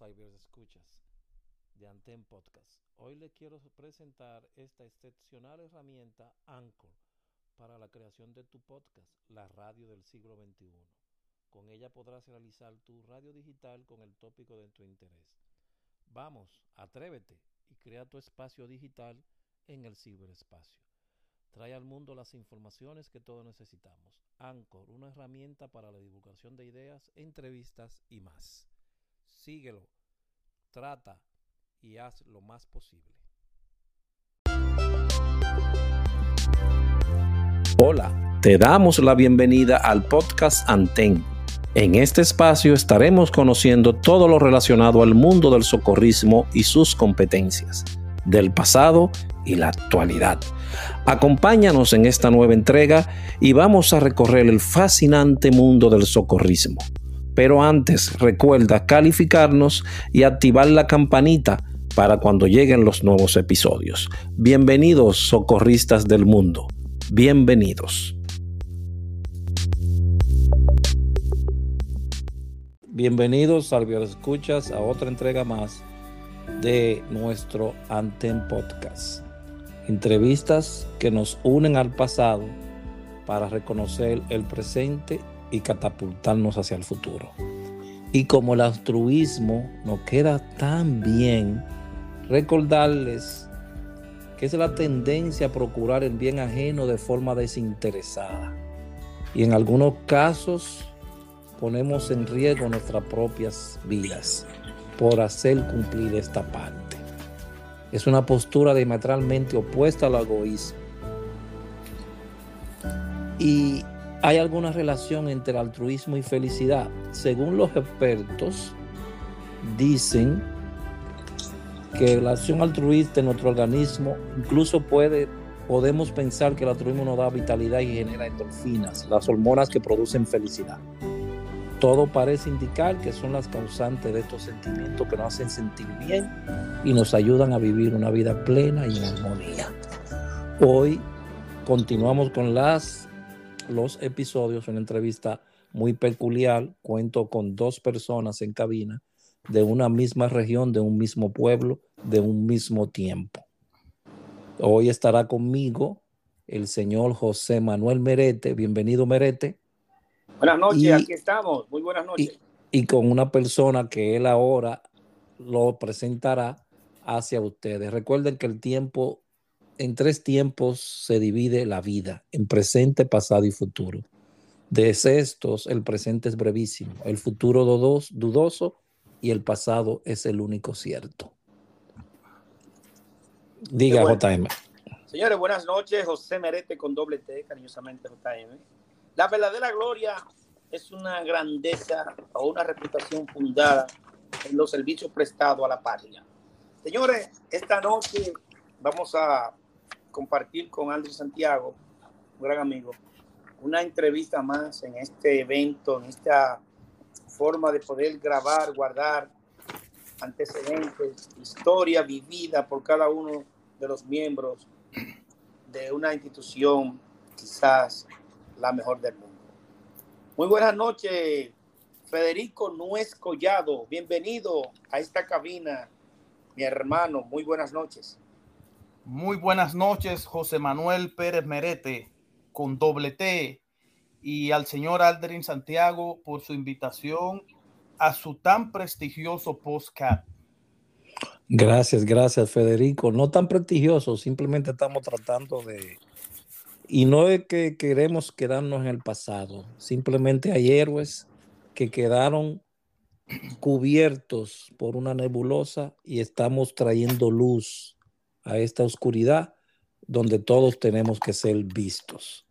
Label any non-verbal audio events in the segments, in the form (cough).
escuchas de Anten Podcast. Hoy les quiero presentar esta excepcional herramienta Anchor para la creación de tu podcast, la radio del siglo XXI. Con ella podrás realizar tu radio digital con el tópico de tu interés. Vamos, atrévete y crea tu espacio digital en el ciberespacio. Trae al mundo las informaciones que todos necesitamos. Anchor, una herramienta para la divulgación de ideas, entrevistas y más. Síguelo, trata y haz lo más posible. Hola, te damos la bienvenida al podcast Anten. En este espacio estaremos conociendo todo lo relacionado al mundo del socorrismo y sus competencias, del pasado y la actualidad. Acompáñanos en esta nueva entrega y vamos a recorrer el fascinante mundo del socorrismo. Pero antes recuerda calificarnos y activar la campanita para cuando lleguen los nuevos episodios. Bienvenidos socorristas del mundo. Bienvenidos. Bienvenidos, Salvio Escuchas, a otra entrega más de nuestro Anten Podcast. Entrevistas que nos unen al pasado para reconocer el presente y catapultarnos hacia el futuro. Y como el altruismo nos queda tan bien, recordarles que es la tendencia a procurar el bien ajeno de forma desinteresada. Y en algunos casos ponemos en riesgo nuestras propias vidas por hacer cumplir esta parte. Es una postura diametralmente opuesta al egoísmo. Y ¿Hay alguna relación entre altruismo y felicidad? Según los expertos, dicen que la acción altruista en nuestro organismo incluso puede, podemos pensar que el altruismo nos da vitalidad y genera endorfinas, las hormonas que producen felicidad. Todo parece indicar que son las causantes de estos sentimientos que nos hacen sentir bien y nos ayudan a vivir una vida plena y en armonía. Hoy continuamos con las los episodios, una entrevista muy peculiar. Cuento con dos personas en cabina de una misma región, de un mismo pueblo, de un mismo tiempo. Hoy estará conmigo el señor José Manuel Merete. Bienvenido, Merete. Buenas noches, aquí estamos. Muy buenas noches. Y, y con una persona que él ahora lo presentará hacia ustedes. Recuerden que el tiempo en tres tiempos se divide la vida, en presente, pasado y futuro. De estos, el presente es brevísimo, el futuro dudoso y el pasado es el único cierto. Diga, JM. Señores, buenas noches. José Merete con doble T, cariñosamente JM. La verdadera gloria es una grandeza o una reputación fundada en los servicios prestados a la patria. Señores, esta noche vamos a compartir con Andrés Santiago, un gran amigo, una entrevista más en este evento, en esta forma de poder grabar, guardar antecedentes, historia vivida por cada uno de los miembros de una institución quizás la mejor del mundo. Muy buenas noches, Federico Nuez Collado. Bienvenido a esta cabina, mi hermano. Muy buenas noches. Muy buenas noches, José Manuel Pérez Merete, con doble T, y al señor Aldrin Santiago por su invitación a su tan prestigioso postcat. Gracias, gracias, Federico. No tan prestigioso, simplemente estamos tratando de... Y no es que queremos quedarnos en el pasado, simplemente hay héroes que quedaron cubiertos por una nebulosa y estamos trayendo luz a esta oscuridad donde todos tenemos que ser vistos.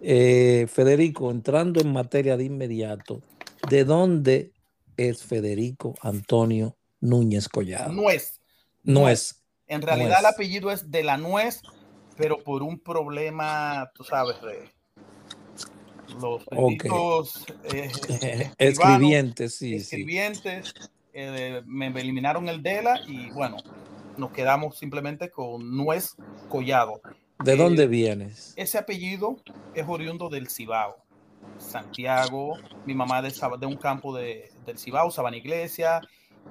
Eh, Federico, entrando en materia de inmediato, ¿de dónde es Federico Antonio Núñez Collado? Nuez. Nuez. En realidad el apellido es de la nuez, pero por un problema, tú sabes, de los eh, (laughs) escribientes, sí, escribientes, eh, me eliminaron el DELA y bueno, nos quedamos simplemente con Nuez Collado. ¿De dónde vienes? Ese apellido es oriundo del Cibao, Santiago. Mi mamá de, de un campo de, del Cibao, Sabana Iglesia,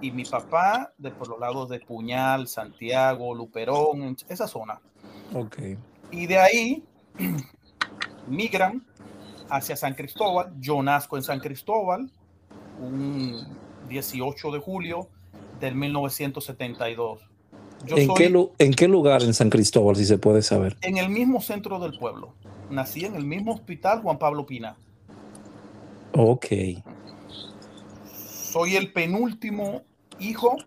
y mi papá de por los lados de Puñal, Santiago, Luperón, esa zona. Ok. Y de ahí (clears throat) migran hacia San Cristóbal. Yo nazco en San Cristóbal un 18 de julio del 1972. ¿En, qué, ¿En qué lugar en San Cristóbal, si se puede saber? En el mismo centro del pueblo. Nací en el mismo hospital Juan Pablo Pina. Ok. Soy el penúltimo hijo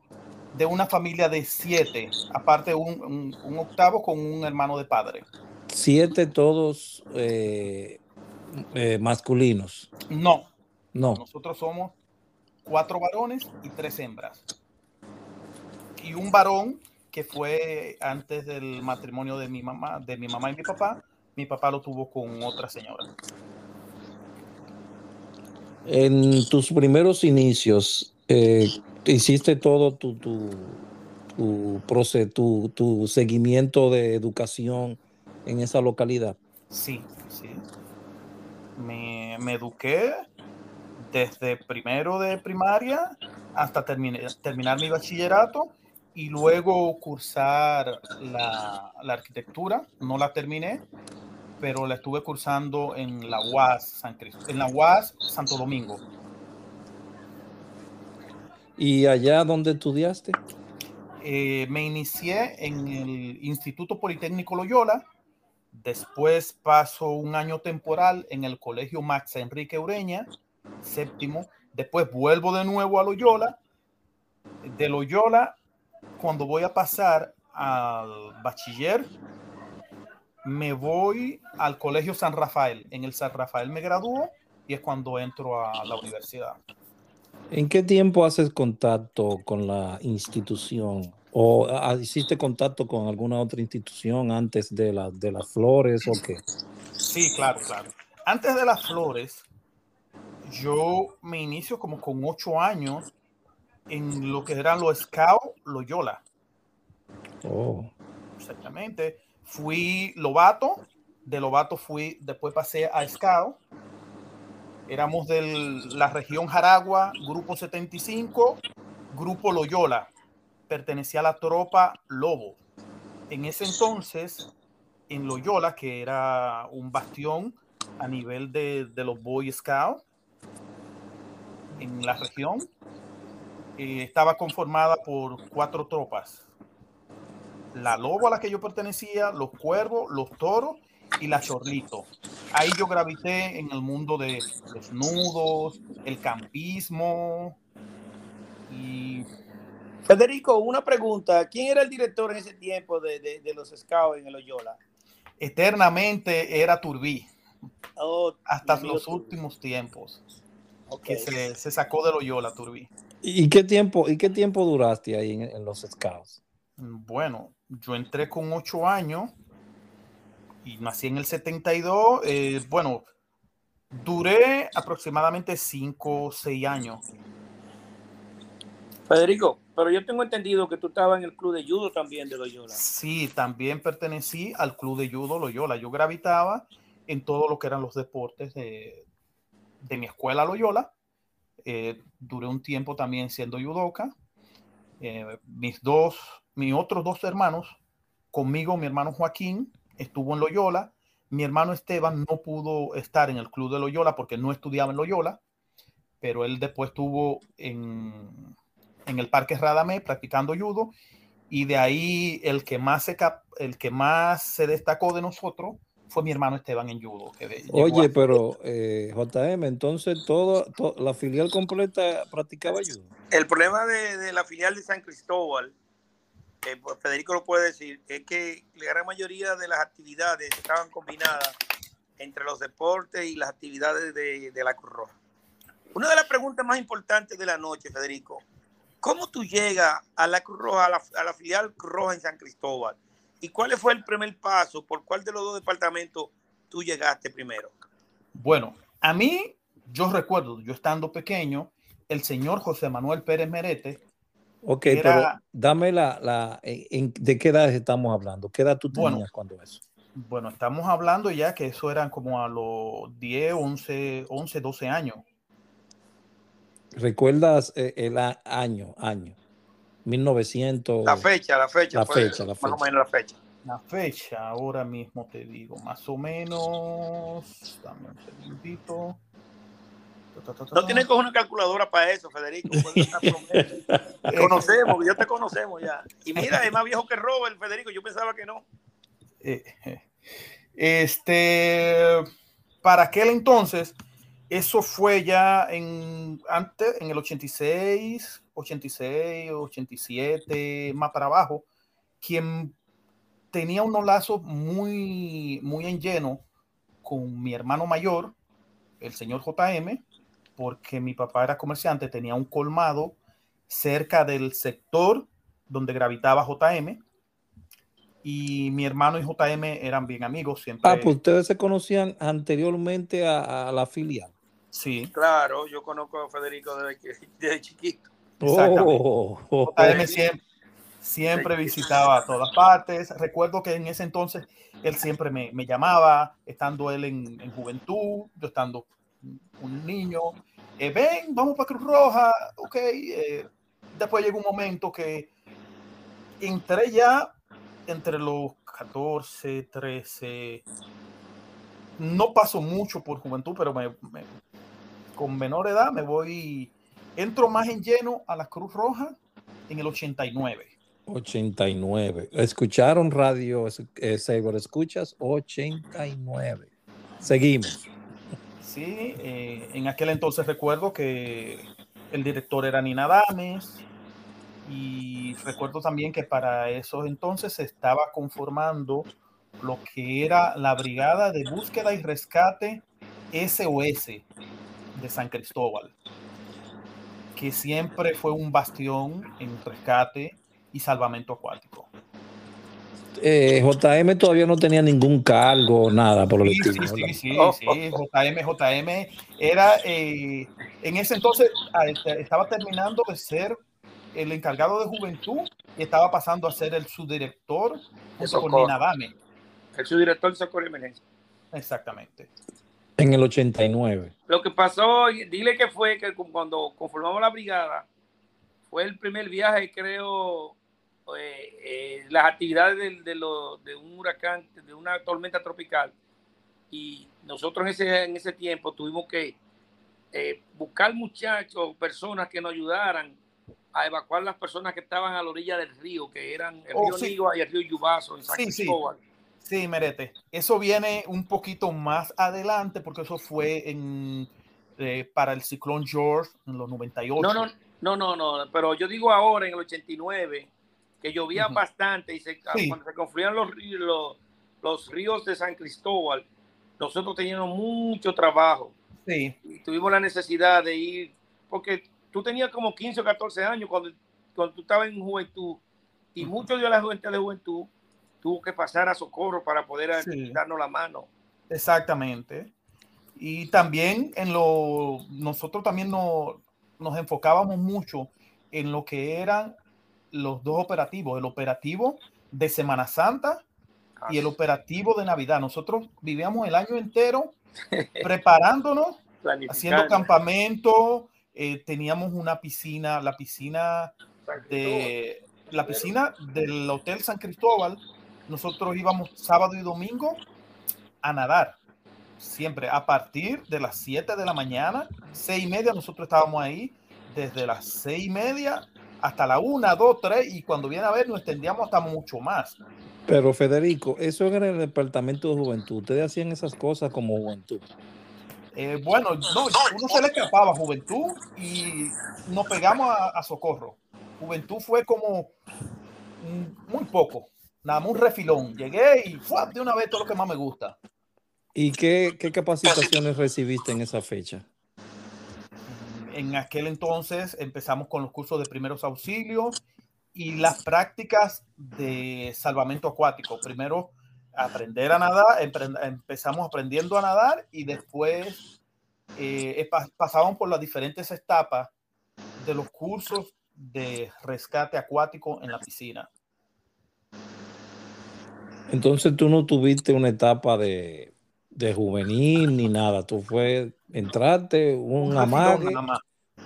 de una familia de siete, aparte un, un, octavo con un hermano de padre. Siete todos eh, eh, masculinos. No. No. Nosotros somos cuatro varones y tres hembras. Y un varón que fue antes del matrimonio de mi mamá, de mi mamá y mi papá. Mi papá lo tuvo con otra señora. En tus primeros inicios, eh, hiciste todo tu, tu, tu, tu, seguimiento de educación en esa localidad. Sí, sí. Me, me eduqué desde primero de primaria hasta terminar mi bachillerato y luego cursar la, la, arquitectura. No la terminé, pero la estuve cursando en la UAS, San Cristo, en la UAS Santo Domingo. ¿Y allá donde estudiaste? Eh, me inicié en el Instituto Politécnico Loyola. Después paso un año temporal en el Colegio Max Enrique Ureña, séptimo. Después vuelvo de nuevo a Loyola. De Loyola, cuando voy a pasar al bachiller, me voy al Colegio San Rafael. En el San Rafael me gradúo y es cuando entro a la universidad. ¿En qué tiempo haces contacto con la institución? ¿O hiciste contacto con alguna otra institución antes de, la, de las flores o qué? Sí, claro, claro. Antes de las flores, yo me inicio como con ocho años en lo que eran los Scout Loyola. Oh. Exactamente. Fui Lobato, de Lobato fui, después pasé a Scout Éramos de la región Jaragua, Grupo 75, Grupo Loyola. Pertenecía a la tropa Lobo. En ese entonces, en Loyola, que era un bastión a nivel de, los Boy Scouts en la región, eh, estaba conformada por cuatro tropas. La Lobo a la que yo pertenecía, los Cuervos, los Toros y la Chorlito. Ahí yo gravité en el mundo de los nudos, el campismo y... Federico, una pregunta. ¿Quién era el director en ese tiempo de, de, los Scouts en el Oyola? Eternamente era Turbí. Oh, hasta los últimos tiempos. Que se, se, sacó del Loyola, Turbí. ¿Y qué tiempo, y qué tiempo duraste ahí en, en los Scouts? Bueno, yo entré con ocho años y nací en el 72. Eh, bueno, duré aproximadamente 5 o 6 años. Federico, pero yo tengo entendido que tú estabas en el club de judo también de Loyola. Sí, también pertenecí al club de judo Loyola. Yo gravitaba en todo lo que eran los deportes de, de mi escuela Loyola. Eh, duré un tiempo también siendo judoka. Eh, mis dos, mis otros dos hermanos, conmigo mi hermano Joaquín estuvo en Loyola. Mi hermano Esteban no pudo estar en el club de Loyola porque no estudiaba en Loyola, pero él después estuvo en, en el Parque Radamé practicando judo y de ahí el que más el que más se destacó de nosotros fue mi hermano Esteban en judo. Oye, pero eh, JM, entonces todo, la filial completa practicaba judo. El problema de, de, la filial de San Cristóbal pues, Federico lo puede decir, es que la gran mayoría de las actividades estaban combinadas entre los deportes y las actividades de, la Cruz Roja. Una de las preguntas más importantes de la noche, Federico, ¿cómo tú llegas a la Cruz Roja, a la, filial Cruz Roja en San Cristóbal? ¿Y cuál fue el primer paso? ¿Por cuál de los dos departamentos tú llegaste primero? Bueno, a mí, yo recuerdo, yo estando pequeño, el señor José Manuel Pérez Merete Ok, pero dame la, la de qué edad estamos hablando. ¿Qué edad tú tenías cuando eso? Bueno, estamos hablando ya que eso eran como a los 10, 11, 11, 12 años. ¿Recuerdas eh, el año, año? 1900. La fecha, la fecha. La fecha, la fecha. Más o menos la fecha. La fecha, ahora mismo te digo, más o menos. Dame un segundito. No tienes que una calculadora para eso, Federico. (laughs) te conocemos, ya te conocemos ya. Y mira, es más viejo que Robert, Federico. Yo pensaba que no. Eh, eh. Este, para aquel entonces, eso fue ya en antes, en el 86, 86, 87, más para abajo, quien tenía unos lazos muy, muy en lleno con mi hermano mayor, el señor JM, porque mi papá era comerciante, tenía un colmado cerca del sector donde gravitaba JM. Y mi hermano y JM eran bien amigos siempre. Ah, pues ustedes se conocían anteriormente a, la filial. Sí. Claro, yo conozco a Federico desde, (laughs) desde chiquito. Oh, JM siempre, siempre visitaba a todas partes. Recuerdo que en ese entonces él siempre me, me llamaba, estando él en, en, juventud, yo estando un niño. Eh, ven, vamos para Cruz Roja, ok. Eh, después llegó un momento que entré ya entre los 14, 13. No paso mucho por juventud, pero me, con menor edad me voy, entro más en lleno a la Cruz Roja en el 89. 89. ¿Escucharon radio eh, ¿Escuchas? 89. Seguimos. Sí, eh, en aquel entonces recuerdo que el director era Nina Dames y recuerdo también que para esos entonces se estaba conformando lo que era la Brigada de Búsqueda y Rescate SOS de San Cristóbal, que siempre fue un bastión en rescate y salvamento acuático. Eh, JM todavía no tenía ningún cargo, nada por lo sí, Sí, sí, sí, sí, JM, JM era, eh, en ese entonces ah, este, estaba terminando de ser el encargado de juventud y estaba pasando a ser el subdirector junto con Nina Dame. El subdirector de Socorro Emergencia. Exactamente. En el 89. Lo que pasó, dile que fue que cuando conformamos la brigada, fue el primer viaje, creo, eh, eh, las actividades de, de, un huracán, de una tormenta tropical. Y nosotros en ese, en ese tiempo tuvimos que eh, buscar muchachos, personas que nos ayudaran a evacuar las personas que estaban a la orilla del río, que eran el oh, río y el río Yubaso en San sí, Cristóbal. Sí. Merete. Eso viene un poquito más adelante porque eso fue en, para el ciclón George en los 98. No, no, no, no, no, pero yo digo ahora en el 89 que llovía bastante y se, cuando se confluían los, los, los, ríos de San Cristóbal, nosotros teníamos mucho trabajo. Sí. Y tuvimos la necesidad de ir, porque tú tenías como 15 o 14 años cuando, cuando tú estabas en juventud, y muchos de la gente de juventud tuvo que pasar a socorro para poder darnos la mano. Exactamente. Y también en lo, nosotros también no, nos enfocábamos mucho en lo que eran los dos operativos, el operativo de Semana Santa y el operativo de Navidad. Nosotros vivíamos el año entero (laughs) preparándonos, haciendo campamento, eh, teníamos una piscina, la piscina de la piscina del Hotel San Cristóbal. Nosotros íbamos sábado y domingo a nadar, siempre a partir de las 7 de la mañana, seis y media, nosotros estábamos ahí desde las seis y media hasta la una, dos, tres, y cuando viene a ver nos extendíamos hasta mucho más. Pero Federico, eso era el departamento de juventud. Ustedes hacían esas cosas como juventud. Eh, bueno, no, uno se le escapaba juventud y nos pegamos a, socorro. Juventud fue como muy poco, nada más un refilón. Llegué y fue de una vez todo lo que más me gusta. ¿Y qué, qué capacitaciones recibiste en esa fecha? en aquel entonces empezamos con los cursos de primeros auxilios y las prácticas de salvamento acuático. Primero, aprender a nadar, empezamos aprendiendo a nadar y después eh, pasamos por las diferentes etapas de los cursos de rescate acuático en la piscina. Entonces tú no tuviste una etapa de, de juvenil ni nada, tú fue, entrarte, un, un amague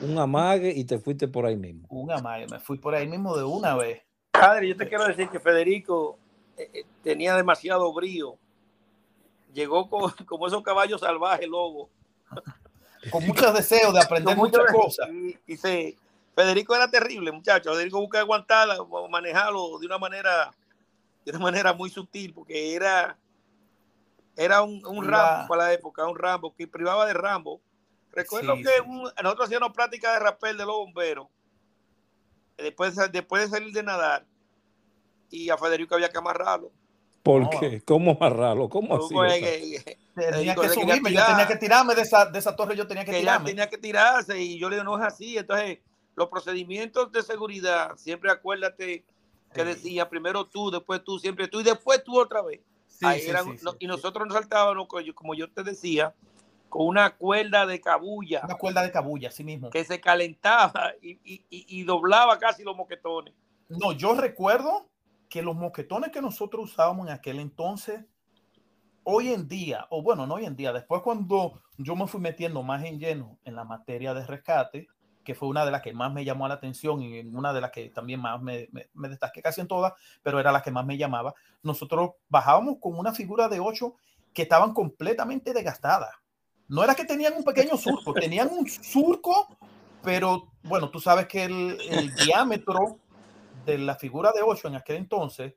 un amague y te fuiste por ahí mismo. Un amague, me fui por ahí mismo de una vez. Padre, yo te quiero decir que Federico eh, eh, tenía demasiado brío. Llegó con, (laughs) como esos caballos salvajes, lobo. (laughs) Con muchos deseos de aprender muchas cosas. Y, se, Federico era terrible, muchacho. Federico busca aguantarla, manejarlo de una manera, de una manera muy sutil, porque era, era un, un Rambo para la época, un Rambo que privaba de Rambo. Recuerdo que nosotros hacíamos práctica de rapel de los bomberos. Después, después de salir de nadar, y a Federico había que amarrarlo. ¿Por qué? ¿Cómo amarrarlo? ¿Cómo así? tenía que subirme, yo tenía que tirarme de esa, de esa torre, yo tenía que, que tirarme. Tenía que tirarse y yo le digo, no es así. Entonces, los procedimientos de seguridad, siempre acuérdate que decía primero tú, después tú, siempre tú y después tú otra vez. y nosotros nos saltábamos, como yo te decía, con una cuerda de cabulla. Una cuerda de cabulla, así mismo. Que se calentaba y, y doblaba casi los moquetones. No, yo recuerdo que los moquetones que nosotros usábamos en aquel entonces, hoy en día, o bueno, no hoy en día, después cuando yo me fui metiendo más en lleno en la materia de rescate, que fue una de las que más me llamó la atención y una de las que también más me, me, destaqué casi en todas, pero era la que más me llamaba. Nosotros bajábamos con una figura de ocho que estaban completamente desgastadas. No era que tenían un pequeño surco, (laughs) tenían un surco, pero bueno, tú sabes que el, el diámetro de la figura de 8 en aquel entonces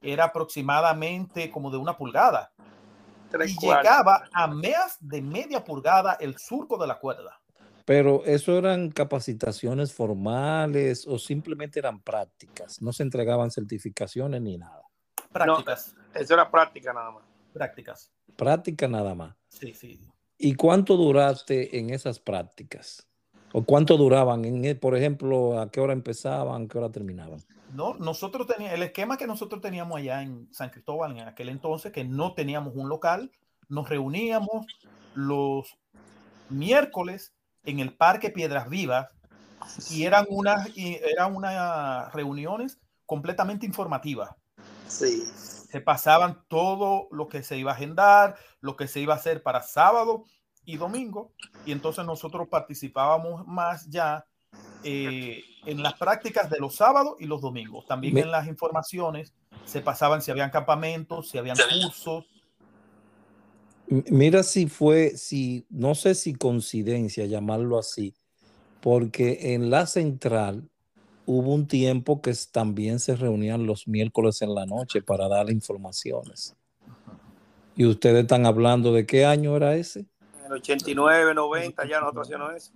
era aproximadamente como de una pulgada. y llegaba a más de media pulgada el surco de la cuerda. Pero eso eran capacitaciones formales o simplemente eran prácticas. No se entregaban certificaciones ni nada. Prácticas. eso era práctica nada más. Prácticas. Práctica nada más. Sí, sí. ¿Y cuánto duraste en esas prácticas? ¿O cuánto duraban? En, por ejemplo, ¿a qué hora empezaban? ¿A qué hora terminaban? No, nosotros teníamos, el esquema que nosotros teníamos allá en San Cristóbal en aquel entonces, que no teníamos un local, nos reuníamos los miércoles en el Parque Piedras Vivas y eran unas, eran unas reuniones completamente informativas. Sí. Se pasaban todo lo que se iba a agendar, lo que se iba a hacer para sábado y domingo, y entonces nosotros participábamos más ya eh, en las prácticas de los sábados y los domingos. También en las informaciones se pasaban si habían campamentos, si habían cursos. Mira si fue, si no sé si coincidencia llamarlo así, porque en la central hubo un tiempo que también se reunían los miércoles en la noche para dar informaciones. Y ustedes están hablando de qué año era ese? 89, 90, ya nosotros hacíamos eso.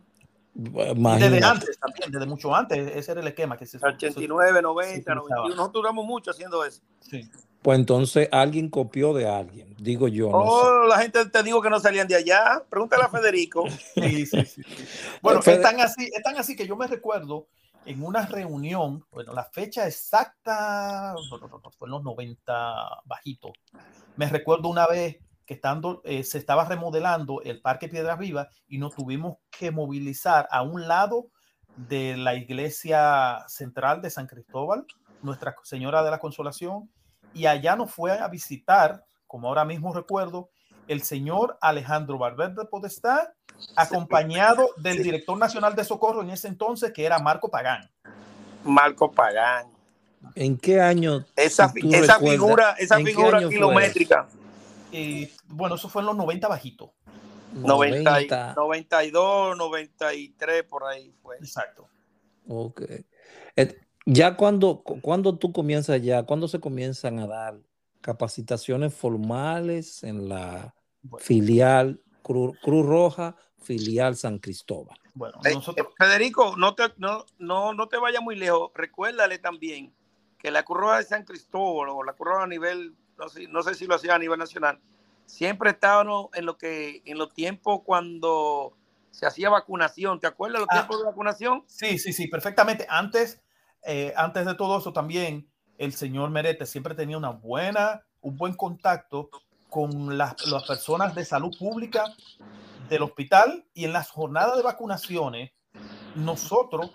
Desde antes también, desde mucho antes, ese era el esquema que se 89, 90, 91, nosotros duramos mucho haciendo eso. Sí. Pues entonces alguien copió de alguien, digo yo. oh, la gente te digo que no salían de allá. Pregúntale a Federico. (laughs) sí, sí, sí, Bueno, están así, están así que yo me recuerdo en una reunión, bueno, la fecha exacta fue en los 90 bajito. Me recuerdo una vez que estando, eh, se estaba remodelando el Parque Piedras Vivas y nos tuvimos que movilizar a un lado de la iglesia central de San Cristóbal, Nuestra Señora de la Consolación, y allá nos fue a visitar, como ahora mismo recuerdo, el señor Alejandro Barber de Podestá, acompañado del director nacional de socorro en ese entonces, que era Marco Pagán. Marco Pagán. ¿En qué año? Esa, esa figura, esa figura kilométrica bueno, eso fue en los 90 bajito. 90. 92, 93, por ahí fue. Exacto. Ok. Ya cuando, cuando tú comienzas ya, cuando se comienzan a dar capacitaciones formales en la filial Cruz, Roja, filial San Cristóbal. Bueno, eh, nosotros... Eh, Federico, no te, no, no, no te vayas muy lejos. Recuérdale también que la Cruz Roja de San Cristóbal o la Cruz Roja a nivel no sé, si lo hacía a nivel nacional, siempre estábamos en lo que en los tiempos cuando se hacía vacunación. ¿Te acuerdas los ah. tiempos de vacunación? Sí, sí, sí, perfectamente. Antes, eh, antes de todo eso también, el señor Merete siempre tenía una buena, un buen contacto con las, las personas de salud pública del hospital y en las jornadas de vacunaciones, nosotros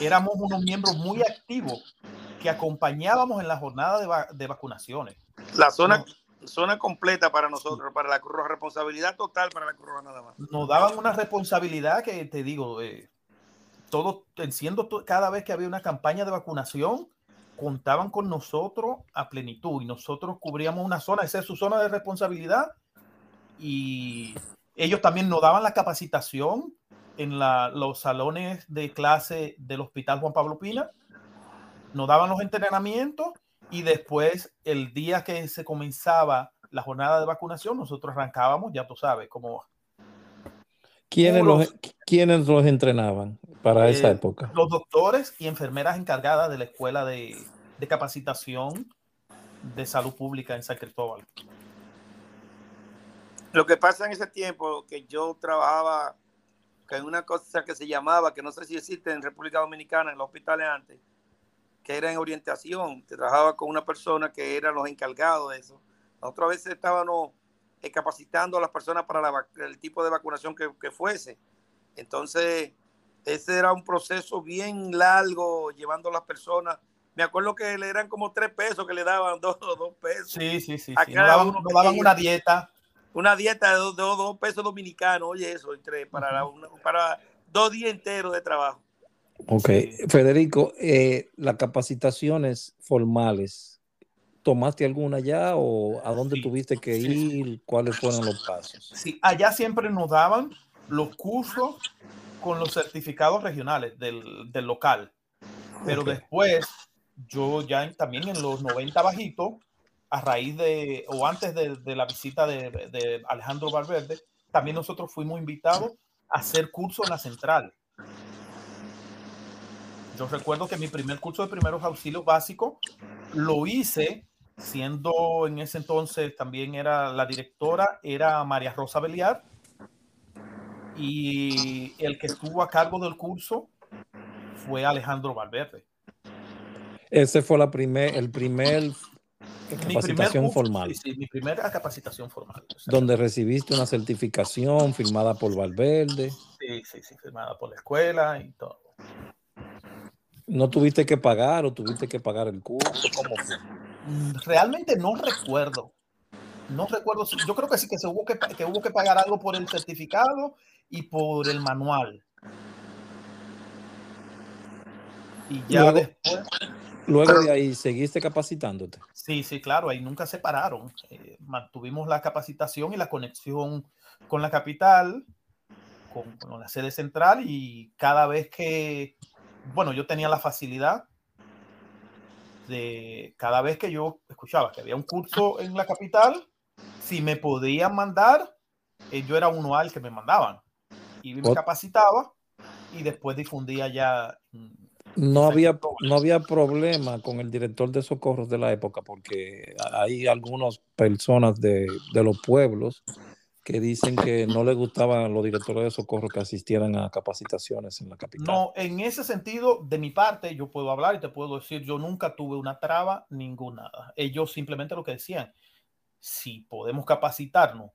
éramos unos miembros muy activos que acompañábamos en la jornada de, de vacunaciones. La zona, zona completa para nosotros, para la Cruz responsabilidad total para la Cruz nada más. Nos daban una responsabilidad que te digo, eh, todo, siendo cada vez que había una campaña de vacunación, contaban con nosotros a plenitud y nosotros cubríamos una zona, esa es su zona de responsabilidad y ellos también nos daban la capacitación en los salones de clase del Hospital Juan Pablo Pina, nos daban los entrenamientos y después el día que se comenzaba la jornada de vacunación, nosotros arrancábamos, ya tú sabes, como... ¿Quiénes, los, ¿quiénes los entrenaban para esa eh, época? Los doctores y enfermeras encargadas de la escuela de, de capacitación de salud pública en San Cristóbal. Lo que pasa en ese tiempo que yo trabajaba en una cosa que se llamaba, que no sé si existe en República Dominicana, en los hospitales antes, que era en orientación. Te trabajaba con una persona que eran los encargados de eso. Otra vez estábamos eh, capacitando a las personas para el tipo de vacunación que, que, fuese. Entonces, ese era un proceso bien largo, llevando a las personas. Me acuerdo que le eran como tres pesos que le daban, (laughs) dos, dos pesos. Sí, sí, sí. sí. daban, daban una dieta una dieta de dos, pesos dominicanos, oye eso, entre, para, para dos días enteros de trabajo. Ok, Federico, eh, las capacitaciones formales, ¿tomaste alguna ya o a dónde tuviste que ir? ¿Cuáles fueron los pasos? Sí, allá siempre nos daban los cursos con los certificados regionales del, del local, pero después yo ya también en los 90 bajitos a raíz de, o antes de, la visita de, Alejandro Valverde, también nosotros fuimos invitados a hacer curso en la central. Yo recuerdo que mi primer curso de primeros auxilios básicos lo hice siendo en ese entonces también era la directora, era María Rosa Beliar, y el que estuvo a cargo del curso fue Alejandro Valverde. Ese fue la primer, el primer Capacitación formal. Sí, mi primera capacitación formal. Donde recibiste una certificación firmada por Valverde. Sí, sí, sí, firmada por la escuela y todo. ¿No tuviste que pagar o tuviste que pagar el curso? ¿Cómo fue? Realmente no recuerdo. No recuerdo. Yo creo que sí que, se hubo que, que hubo que pagar algo por el certificado y por el manual. Y ya después. Luego de ahí, ¿seguiste capacitándote? Sí, sí, claro, ahí nunca se pararon. Eh, mantuvimos la capacitación y la conexión con la capital, con, la sede central y cada vez que, bueno, yo tenía la facilidad de, cada vez que yo escuchaba que había un curso en la capital, si me podían mandar, eh, yo era uno al que me mandaban. Y me capacitaba y después difundía ya no había, no había problema con el director de socorros de la época porque hay algunas personas de, los pueblos que dicen que no les gustaban los directores de socorro que asistieran a capacitaciones en la capital. No, en ese sentido, de mi parte, yo puedo hablar y te puedo decir, yo nunca tuve una traba, ninguna. Ellos simplemente lo que decían, si podemos capacitarnos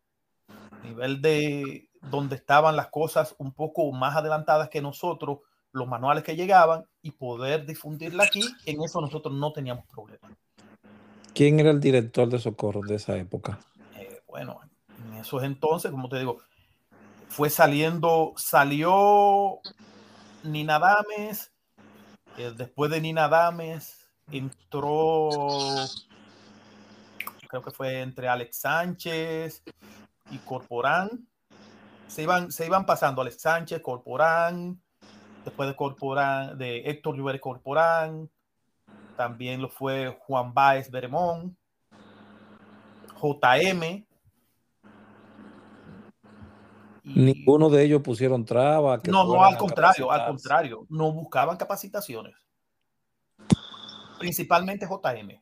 a nivel de donde estaban las cosas un poco más adelantadas que nosotros, los manuales que llegaban y poder difundirla aquí, en eso nosotros no teníamos problema. ¿Quién era el director de socorro de esa época? Eh, bueno, en esos entonces, como te digo, fue saliendo, salió Nina Dames, eh, después de Nina Dames entró, creo que fue entre Alex Sánchez y Corporán. Se iban, se iban pasando Alex Sánchez, Corporán, después de Corporán, de Héctor Lluver Corporán, también lo fue Juan Báez Beremón, JM. Ninguno de ellos pusieron traba. no, no, al contrario, al contrario, no buscaban capacitaciones. Principalmente JM.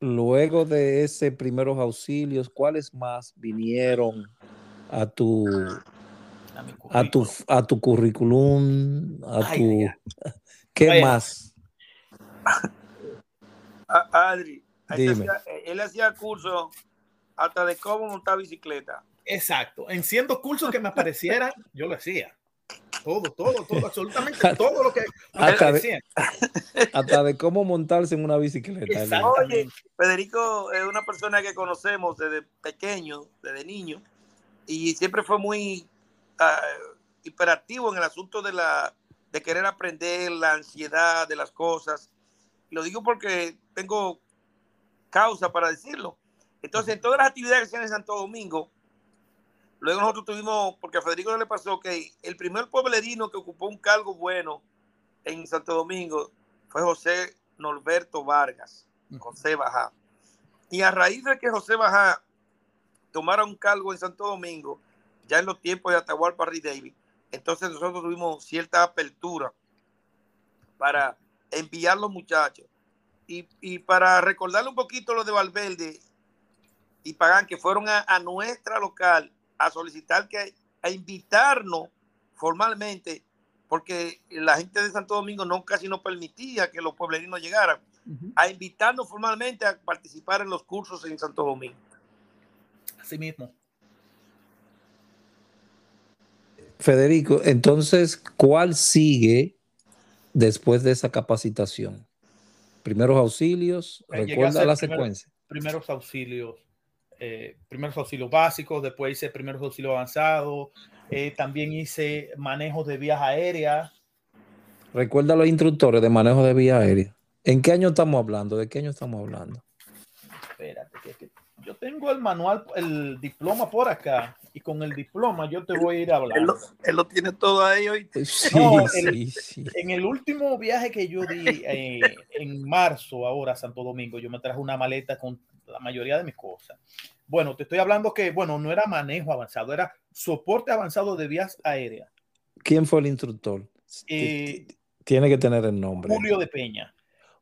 Luego de ese primeros auxilios, ¿cuáles más vinieron a tu a, tu, a tu currículum, a tu... (laughs) ¿Qué más? Adri, él hacía curso hasta de cómo montar bicicleta. Exacto. En siendo cursos que me aparecieran, (laughs) yo lo hacía. Todo, todo, todo, (laughs) absolutamente todo lo que hasta de, hasta de cómo montarse en una bicicleta. Oye, Federico es una persona que conocemos desde pequeño, desde niño, y siempre fue muy hiperactivo en el asunto de la de querer aprender, la ansiedad de las cosas. Lo digo porque tengo causa para decirlo. Entonces, en todas las actividades que se hacen en Santo Domingo, luego nosotros tuvimos, porque a Federico no le pasó que el primer pueblerino que ocupó un cargo bueno en Santo Domingo fue José Norberto Vargas, José Bajá. Y a raíz de que José Bajá tomara un cargo en Santo Domingo, ya en los tiempos de Atahualpa Rey David, entonces nosotros tuvimos cierta apertura para enviar los muchachos. Y, y para recordarle un poquito lo de Valverde y Pagán, que fueron a, a nuestra local a solicitar que, a invitarnos formalmente, porque la gente de Santo Domingo no casi no permitía que los pueblerinos llegaran, uh -huh. a invitarnos formalmente a participar en los cursos en Santo Domingo. Así mismo. Federico, entonces, ¿cuál sigue después de esa capacitación? Primeros auxilios, recuerda la primer, secuencia. Primeros auxilios, eh, primeros auxilios básicos, después hice primeros auxilios avanzados, eh, también hice manejo de vías aéreas. Recuerda los instructores de manejo de vía aérea. ¿En qué año estamos hablando? ¿De qué año estamos hablando? Espérate, que, que yo tengo el manual, el diploma por acá, y con el diploma yo te voy a ir a hablar. Él lo, él lo tiene todo ahí hoy. Sí, No, sí, el- (laughs) sí. En el último viaje que yo di eh, en marzo, ahora a Santo Domingo, yo me traje una maleta con la mayoría de mis cosas. Bueno, te estoy hablando que, bueno, no era manejo avanzado, era soporte avanzado de vías aéreas. ¿Quién fue el instructor? Eh, Tiene que tener el nombre. Julio de Peña.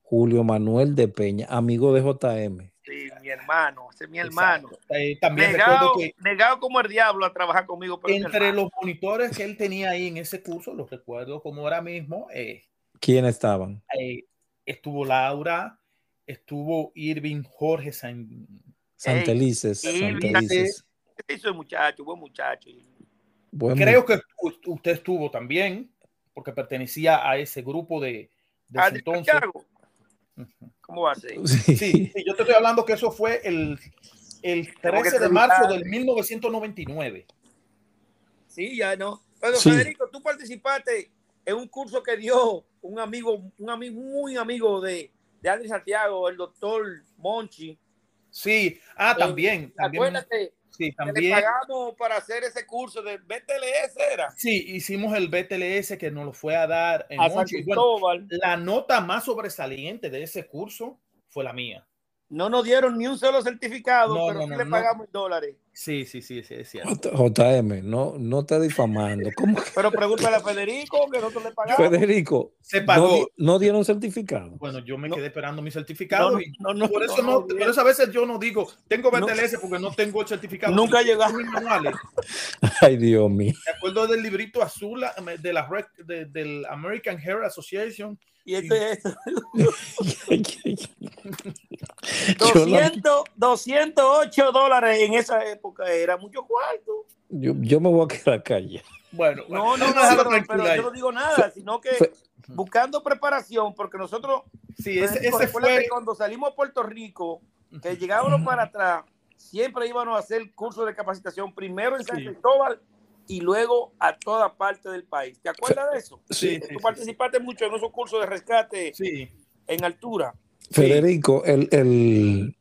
Julio Manuel de Peña, amigo de JM. Sí, mi hermano, ese es mi hermano. Eh, también Negado, recuerdo que negado como el diablo a trabajar conmigo. Pero entre los monitores que él tenía ahí en ese curso, los recuerdo como ahora mismo, eh, ¿Quiénes estaban? eh, estuvo Laura, estuvo Irving Jorge San, Santelices, Santelices. Ese es muchacho, buen muchacho. Buen Creo que usted estuvo también, porque pertenecía a ese grupo de, de Ah, ese entonces. ¿Cómo va a (laughs) ser? Sí. Yo te estoy hablando que eso fue el, el 13 de marzo del 1999. Sí, ya no. Pero Sí. Federico, tú participaste en un curso que dio un amigo, un amigo muy amigo de, de Andrés Santiago, el doctor Monchi. Sí, ah, también, Eh, también, Acuérdate sí, que le también. pagamos para hacer ese curso de BTLS, era. Sí, hicimos el BTLS que nos lo fue a dar en A San. Bueno, la nota más sobresaliente de ese curso fue la mía. No nos dieron ni un solo certificado, No, pero no, le pagamos dólares. Sí, sí, sí, sí, es cierto. J- JM, no, no te difamando. ¿Cómo que- Pero pregúntale a Federico que nosotros le pagamos. Federico? Se No, pagó. no dieron certificado. Bueno, yo me No. quedé esperando mi certificado No, y no, no, por eso no, por eso a veces yo no digo tengo No. BTLS porque no tengo el certificado. Nunca manuales. (laughs) Ay, Dios mío. Me acuerdo del librito azul de la rec- de- del American Hair Association. Y este es (laughs) la- 200, 208 dólares en esa época, era mucho cuarto. yo- yo me voy a quedar callado. Bueno, No, no, no, pero, yo no digo nada, sino que buscando preparación, porque nosotros, Sí, ese, ese fue. cuando salimos a Puerto Rico, que llegábamos para atrás, siempre íbamos a hacer cursos de capacitación, primero en San Sí. Y luego a toda parte del país. ¿Te acuerdas de eso? Sí, Tú sí, sí, participaste mucho en esos cursos de rescate sí. en altura. Federico, el, el-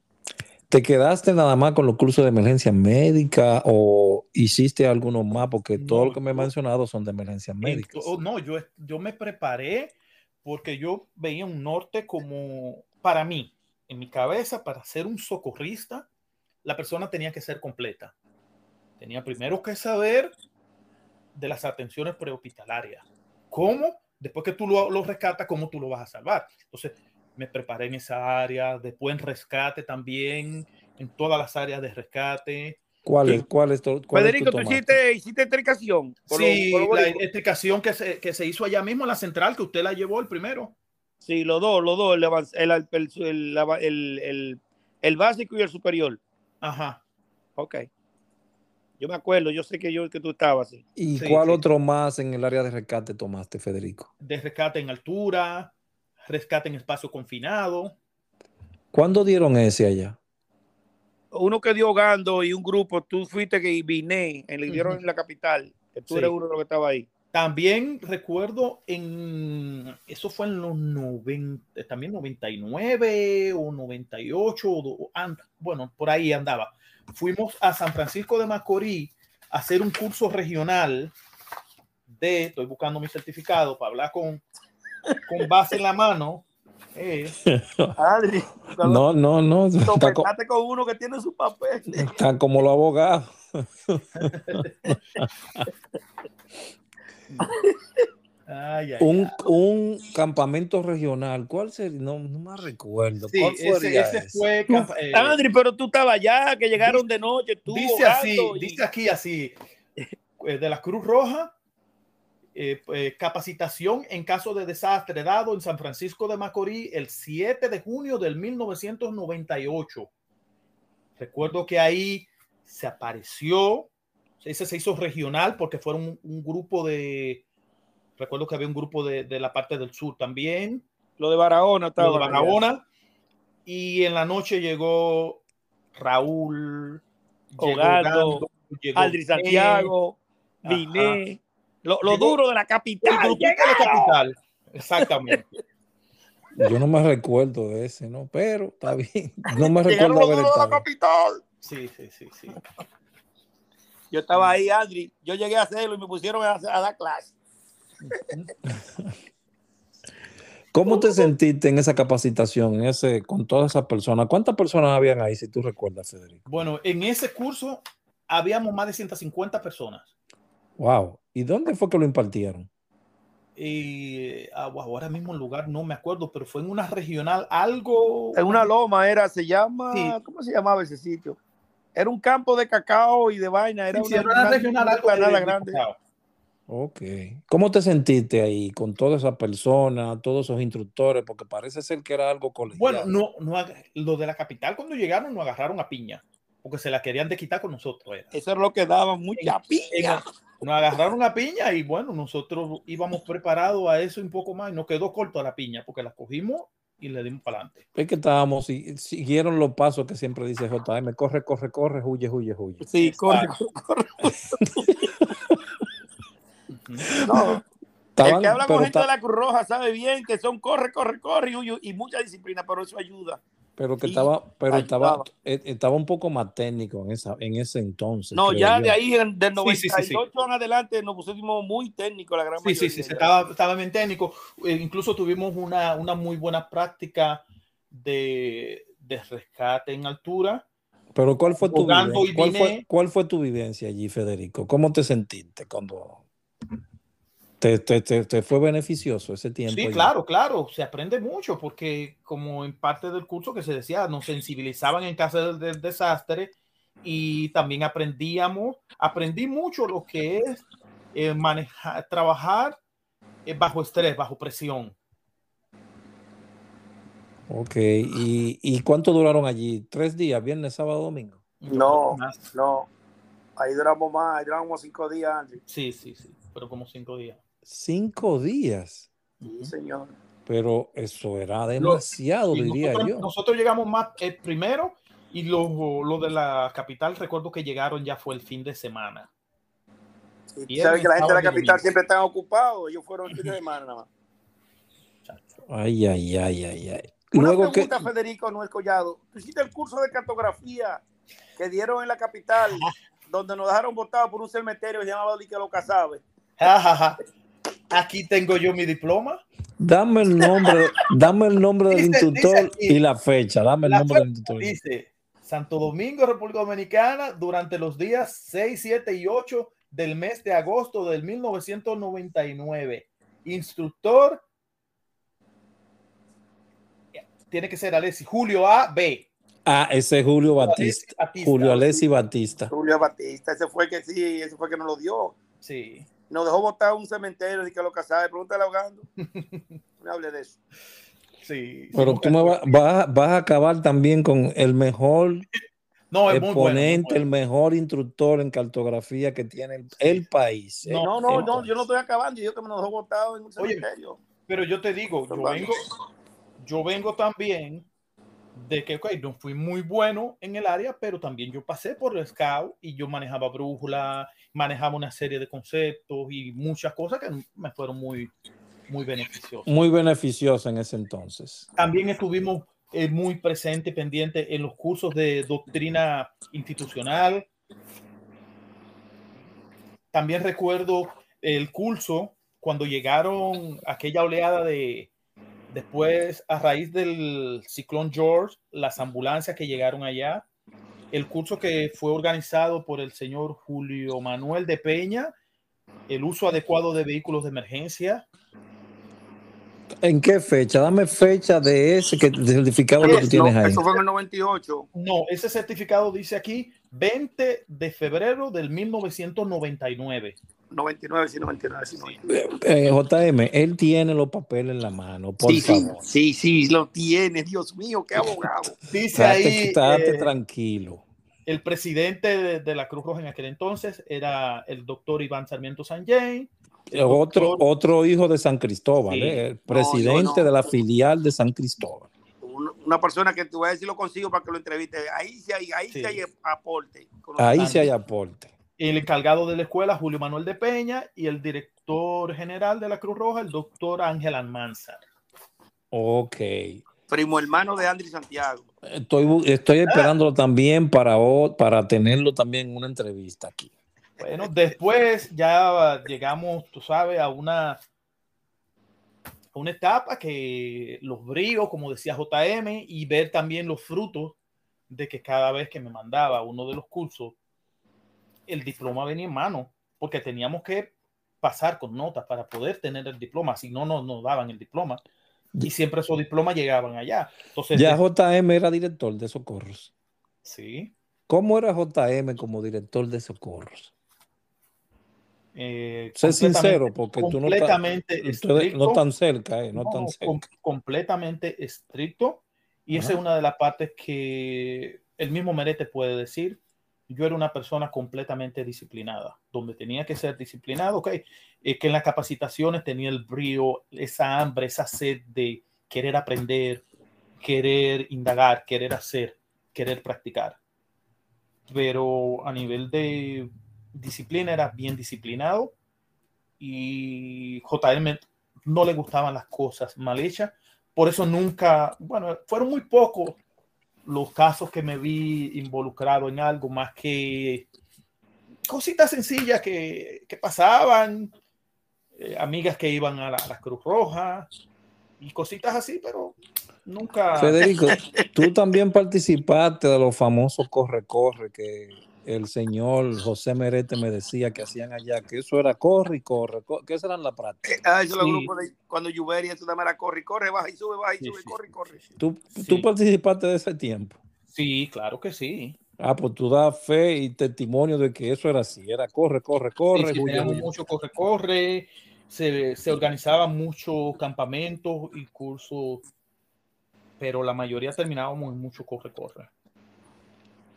¿te quedaste nada más con los cursos de emergencia médica o hiciste algunos más? Porque No, todo lo que me he mencionado son de emergencias médicas. Oh, no, yo, yo me preparé porque yo veía un norte como, para mí, en mi cabeza, para ser un socorrista, la persona tenía que ser completa. Tenía primero que saber de las atenciones prehospitalarias. ¿Cómo? Después que tú lo, lo rescatas, ¿cómo tú lo vas a salvar? Entonces, me preparé en esa área, después en rescate también, en todas las áreas de rescate. ¿Cuál es, cuál es, cuál es Federico, tu tú hiciste, hiciste tricación. por lo- Sí, lo la explicación que se, que se hizo allá mismo en la central, que usted la llevó el primero. Sí, los dos, los dos, el, avanz- el, el, el, el- el- el básico y el superior. Ajá. Ok. Yo me acuerdo, yo sé que yo que tú estabas. ¿Y Sí, cuál sí. otro más en el área de rescate tomaste, Federico? de rescate en altura, rescate en espacio confinado. ¿Cuándo dieron ese allá? Uno que dio Gando y un grupo, tú fuiste que vine, le dieron en la capital. que tú eres uno de los que estaba ahí. También recuerdo en, eso fue en los 90, también 99 o 98, bueno, por ahí andaba. Fuimos a San Francisco de Macorís a hacer un curso regional de, estoy buscando mi certificado para hablar con, con base en la mano. Eh. (laughs) Adri, no, no, no. Está con, con uno que tiene su papel. Están como los abogados. (laughs) Un, un, campamento regional, ¿cuál sería? No, no me recuerdo. Sí, ese, ese fue. Eh, Andri, pero tú estabas allá, que llegaron de noche. Tú dice así, dice aquí así: eh, de la Cruz Roja, eh, capacitación en caso de desastre dado en San Francisco de Macorís el 7 de junio del 1998. Recuerdo que ahí se apareció ese se hizo regional porque fueron un, grupo de, recuerdo que había un grupo de, de, la parte del sur también. Lo de Barahona estaba. Lo de Barahona. Y en la noche llegó Raúl, Ogaldo, Aldri Santiago, Viné, lo, lo duro de la capital. de la capital, exactamente. (laughs) Yo no me recuerdo de ese, ¿no? Pero está bien. No me (laughs) recuerdo haber. De la capital. Sí, sí, sí, sí. Yo estaba ahí, Andri. Yo llegué a hacerlo y me pusieron a, dar clase. (laughs) ¿Cómo te sentiste en esa capacitación, en ese, con todas esas personas? ¿Cuántas personas habían ahí, si tú recuerdas, Federico? Bueno, en ese curso habíamos más de 150 personas. Wow. ¿Y dónde fue que lo impartieron? Y ah, ahora mismo el lugar no me acuerdo, pero fue en una regional, algo. En una loma era, se llama, ¿cómo se llamaba ese sitio? Era un campo de cacao y de vaina. Era una, una, regional grande. Ok. ¿Cómo te sentiste ahí con toda esa persona, todos esos instructores? Porque parece ser que era algo colegial. Bueno, no, no, los de la capital cuando llegaron nos agarraron a piña, porque se la querían de quitar con nosotros. Eso es lo que daba mucha piña. Nos agarraron a piña y bueno, nosotros íbamos preparados a eso un poco más y nos quedó corto a la piña porque la cogimos y le dimos para adelante. Es que estábamos, siguieron los pasos que siempre dice JM, corre, corre, corre, huye, huye, huye. Sí, corre, corre, (laughs) no. el que habla con gente de la Cruz Roja sabe bien que son corre, corre, corre y, y mucha disciplina, pero eso ayuda. Pero que estaba, pero estaba, eh, estaba un poco más técnico en esa, en ese entonces. No, ya de ahí, del 98 en adelante, nos pusimos muy técnico la gran Sí, sí, sí, estaba, estaba bien técnico. Eh, incluso tuvimos una, una muy buena práctica de, de rescate en altura. Pero ¿cuál fue, tu vivencia? ¿Cuál, fue, ¿Cuál fue tu vivencia allí, Federico? ¿Cómo te sentiste cuando te, te, te, fue beneficioso ese tiempo. Sí, claro, claro, se aprende mucho porque como en parte del curso que se decía, nos sensibilizaban en caso del, desastre y también aprendíamos, aprendí mucho lo que es eh, manejar, trabajar eh, bajo estrés, bajo presión. Ok, ¿Y, ¿y cuánto duraron allí? ¿Tres días, viernes, sábado, domingo? No, no, ahí duramos más, ahí duramos cinco días. Andy. Sí, sí, sí, pero como cinco días cinco días. Sí, señor. Pero eso era demasiado, diría nosotros, yo. Nosotros llegamos más el primero y lo, lo, de la capital, recuerdo que llegaron ya fue el fin de semana. y sabes que la gente de la capital siempre está ocupados, ellos fueron el fin de semana nada más. Ay, ay, ay, ay, ay. Una Luego pregunta, que... Federico Noel Collado. Tú hiciste el curso de cartografía que dieron en la capital, donde nos dejaron votados por un cementerio llamado Dique Lo Casabe. Aquí tengo yo mi diploma. Dame el nombre, dame el nombre del instructor y la fecha. Dame el nombre del instructor. Dice Santo Domingo, República Dominicana, durante los días 6, 7 y 8 del mes de agosto del 1999. Instructor tiene que ser Alessi, Julio A. B. Ah, ese es Julio Batista. Julio Alessi Batista. Julio Batista, ese fue que sí, ese fue que nos lo dio. Sí nos dejó botar un cementerio y que lo casaba. Pregúntale ahogando. No hable de eso. Sí. Pero tú me vas, vas, a acabar también con el mejor no, exponente, el mejor instructor en cartografía que tiene el, país. ¿eh? No, no, no, yo no estoy acabando. Yo que me lo dejó botado en un cementerio. pero yo te digo, yo vengo, yo vengo también de que, ok, no fui muy bueno en el área, pero también yo pasé por el scout y yo manejaba brújula, manejaba una serie de conceptos y muchas cosas que me fueron muy, muy beneficiosas. Muy beneficiosa en ese entonces. También estuvimos eh, muy presentes, pendientes en los cursos de doctrina institucional. También recuerdo el curso cuando llegaron aquella oleada de, después a raíz del ciclón George, las ambulancias que llegaron allá, el curso que fue organizado por el señor Julio Manuel de Peña, el uso adecuado de vehículos de emergencia, ¿En qué fecha? Dame fecha de ese que, certificado que tú tienes ahí. Eso fue en el 98. No, ese certificado dice aquí 20 de febrero del 1999. 99, sí, 99, sí, eh, JM, él tiene los papeles en la mano, por sí, favor. Sí, sí, lo tiene, Dios mío, qué abogado. (laughs) Dice ahí. Estate eh, tranquilo. El presidente de, de, la Cruz Roja en aquel entonces era el doctor Iván Sarmiento Sanjay otro, otro hijo de San Cristóbal, sí. eh, presidente no, no. de la filial de San Cristóbal. Una persona que tú vas a decir lo consigo para que lo entreviste. Ahí sí hay, ahí sí. hay aporte. Ahí sí hay aporte. El encargado de la escuela, Julio Manuel de Peña, y el director general de la Cruz Roja, el doctor Ángel Almanzar. Ok. Primo hermano de Andrés Santiago. Estoy, estoy esperándolo ah. también para, para tenerlo también en una entrevista aquí. Bueno, después ya llegamos, tú sabes, a una, a una etapa que los bríos, como decía JM, y ver también los frutos de que cada vez que me mandaba uno de los cursos, el diploma venía en mano, porque teníamos que pasar con notas para poder tener el diploma, si no, no nos daban el diploma. Y siempre esos diplomas llegaban allá. Entonces, ya JM era director de socorros. Sí. ¿Cómo era JM como director de socorros? Eh, sé sincero, porque tú no completamente no tan cerca, eh, no, no tan cerca. Com completamente estricto. Y Ajá. esa es una de las partes que el mismo Merete puede decir. Yo era una persona completamente disciplinada, donde tenía que ser disciplinado, ok, eh, que en las capacitaciones tenía el brío, esa hambre, esa sed de querer aprender, querer indagar, querer hacer, querer practicar. Pero a nivel de disciplina era bien disciplinado y JM no le gustaban las cosas mal hechas. Por eso nunca, bueno, fueron muy pocos los casos que me vi involucrado en algo más que cositas sencillas que, que pasaban, eh, amigas que iban a la, a la, Cruz Roja y cositas así, pero nunca. Federico, tú también participaste de los famosos corre-corre que el señor José Merete me decía que hacían allá, que eso era corre y corre, corre que eso eran la práctica. Eh, ah, eso sí. grupo de, cuando Juveria, eso también era corre y corre, baja y sube, baja y sube, sí, corre y corre. ¿Tú, ¿Tú participaste de ese tiempo? Sí, claro que sí. Ah, pues tú das fe y testimonio de que eso era así, era corre, corre, corre. Sí, sí, mucho corre, corre, se, se organizaban muchos campamentos y cursos, pero la mayoría terminábamos en mucho corre, corre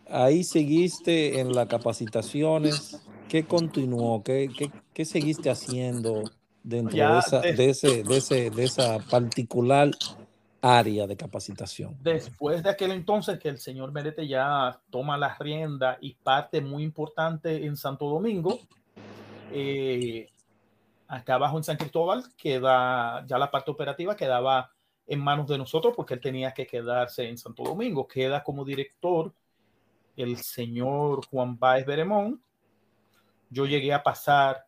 ahí seguiste en las capacitaciones. ¿Qué continuó? ¿Qué, qué, qué seguiste haciendo dentro ya, de, esa, de, de, ese, de, ese, de esa particular área de capacitación? Después de aquel entonces que el señor Merete ya toma la rienda y parte muy importante en Santo Domingo, eh, acá abajo en San Cristóbal queda ya la parte operativa quedaba en manos de nosotros porque él tenía que quedarse en Santo Domingo, queda como director el señor Juan Báez Beremón. Yo llegué a pasar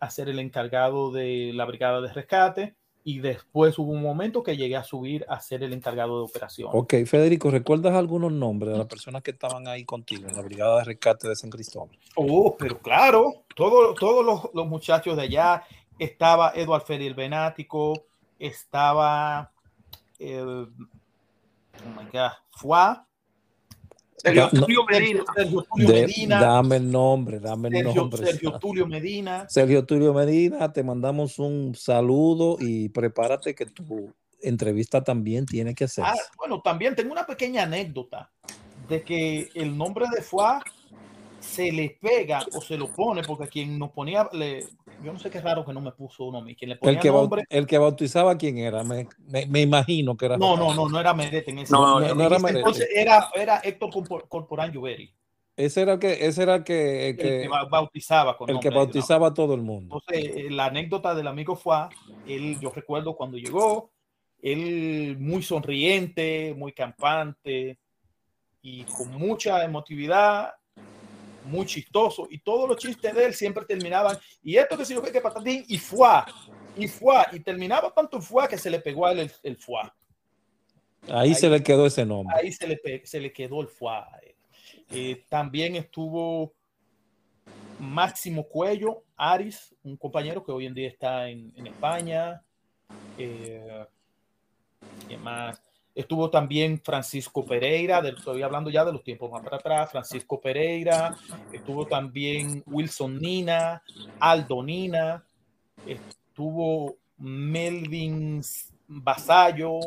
a ser el encargado de la brigada de rescate y después hubo un momento que llegué a subir a ser el encargado de operación. Ok, Federico, ¿recuerdas algunos nombres de las personas que estaban ahí contigo en la brigada de rescate de San Cristóbal? Oh, pero claro, todos todo los, los, muchachos de allá, estaba Eduard Feriel Benático, estaba, eh, oh my God, Fua, Sergio Tulio Medina. Sergio Tulio Medina. Dame el nombre, dame el Sergio, nombre. Sergio Tulio Medina. Sergio Tulio Medina, te mandamos un saludo y prepárate que tu entrevista también tiene que ser. Ah, bueno, también tengo una pequeña anécdota de que el nombre de FUA se le pega o se lo pone, porque quien nos ponía, le, yo no sé qué raro que no me puso uno a mí. ¿Quién le el, que nombre, el que bautizaba quién era, me, me, me, imagino que era. No, no, no, no era Merete en ese No, no, no, era Merete. Entonces era, era Héctor Corporán Lluveri. Ese era el que, ese era el que, el que, que bautizaba con El nombre, que bautizaba a todo el mundo. Entonces, eh, la anécdota del amigo fue, él, yo recuerdo cuando llegó, él muy sonriente, muy campante y con mucha emotividad muy chistoso y todos los chistes de él siempre terminaban y esto que si yo que patatín y fue y fue y terminaba tanto fue que se le pegó a él el, el fue. Ahí, ahí, se le quedó ese nombre. Ahí se le, se le quedó el fue. Eh, también estuvo Máximo Cuello, Aris, un compañero que hoy en día está en, en España. Eh, ¿Qué más? Estuvo también Francisco Pereira, estoy hablando ya de los tiempos más para atrás, Francisco Pereira, estuvo también Wilson Nina, Aldo Nina, estuvo Melvin Basayo,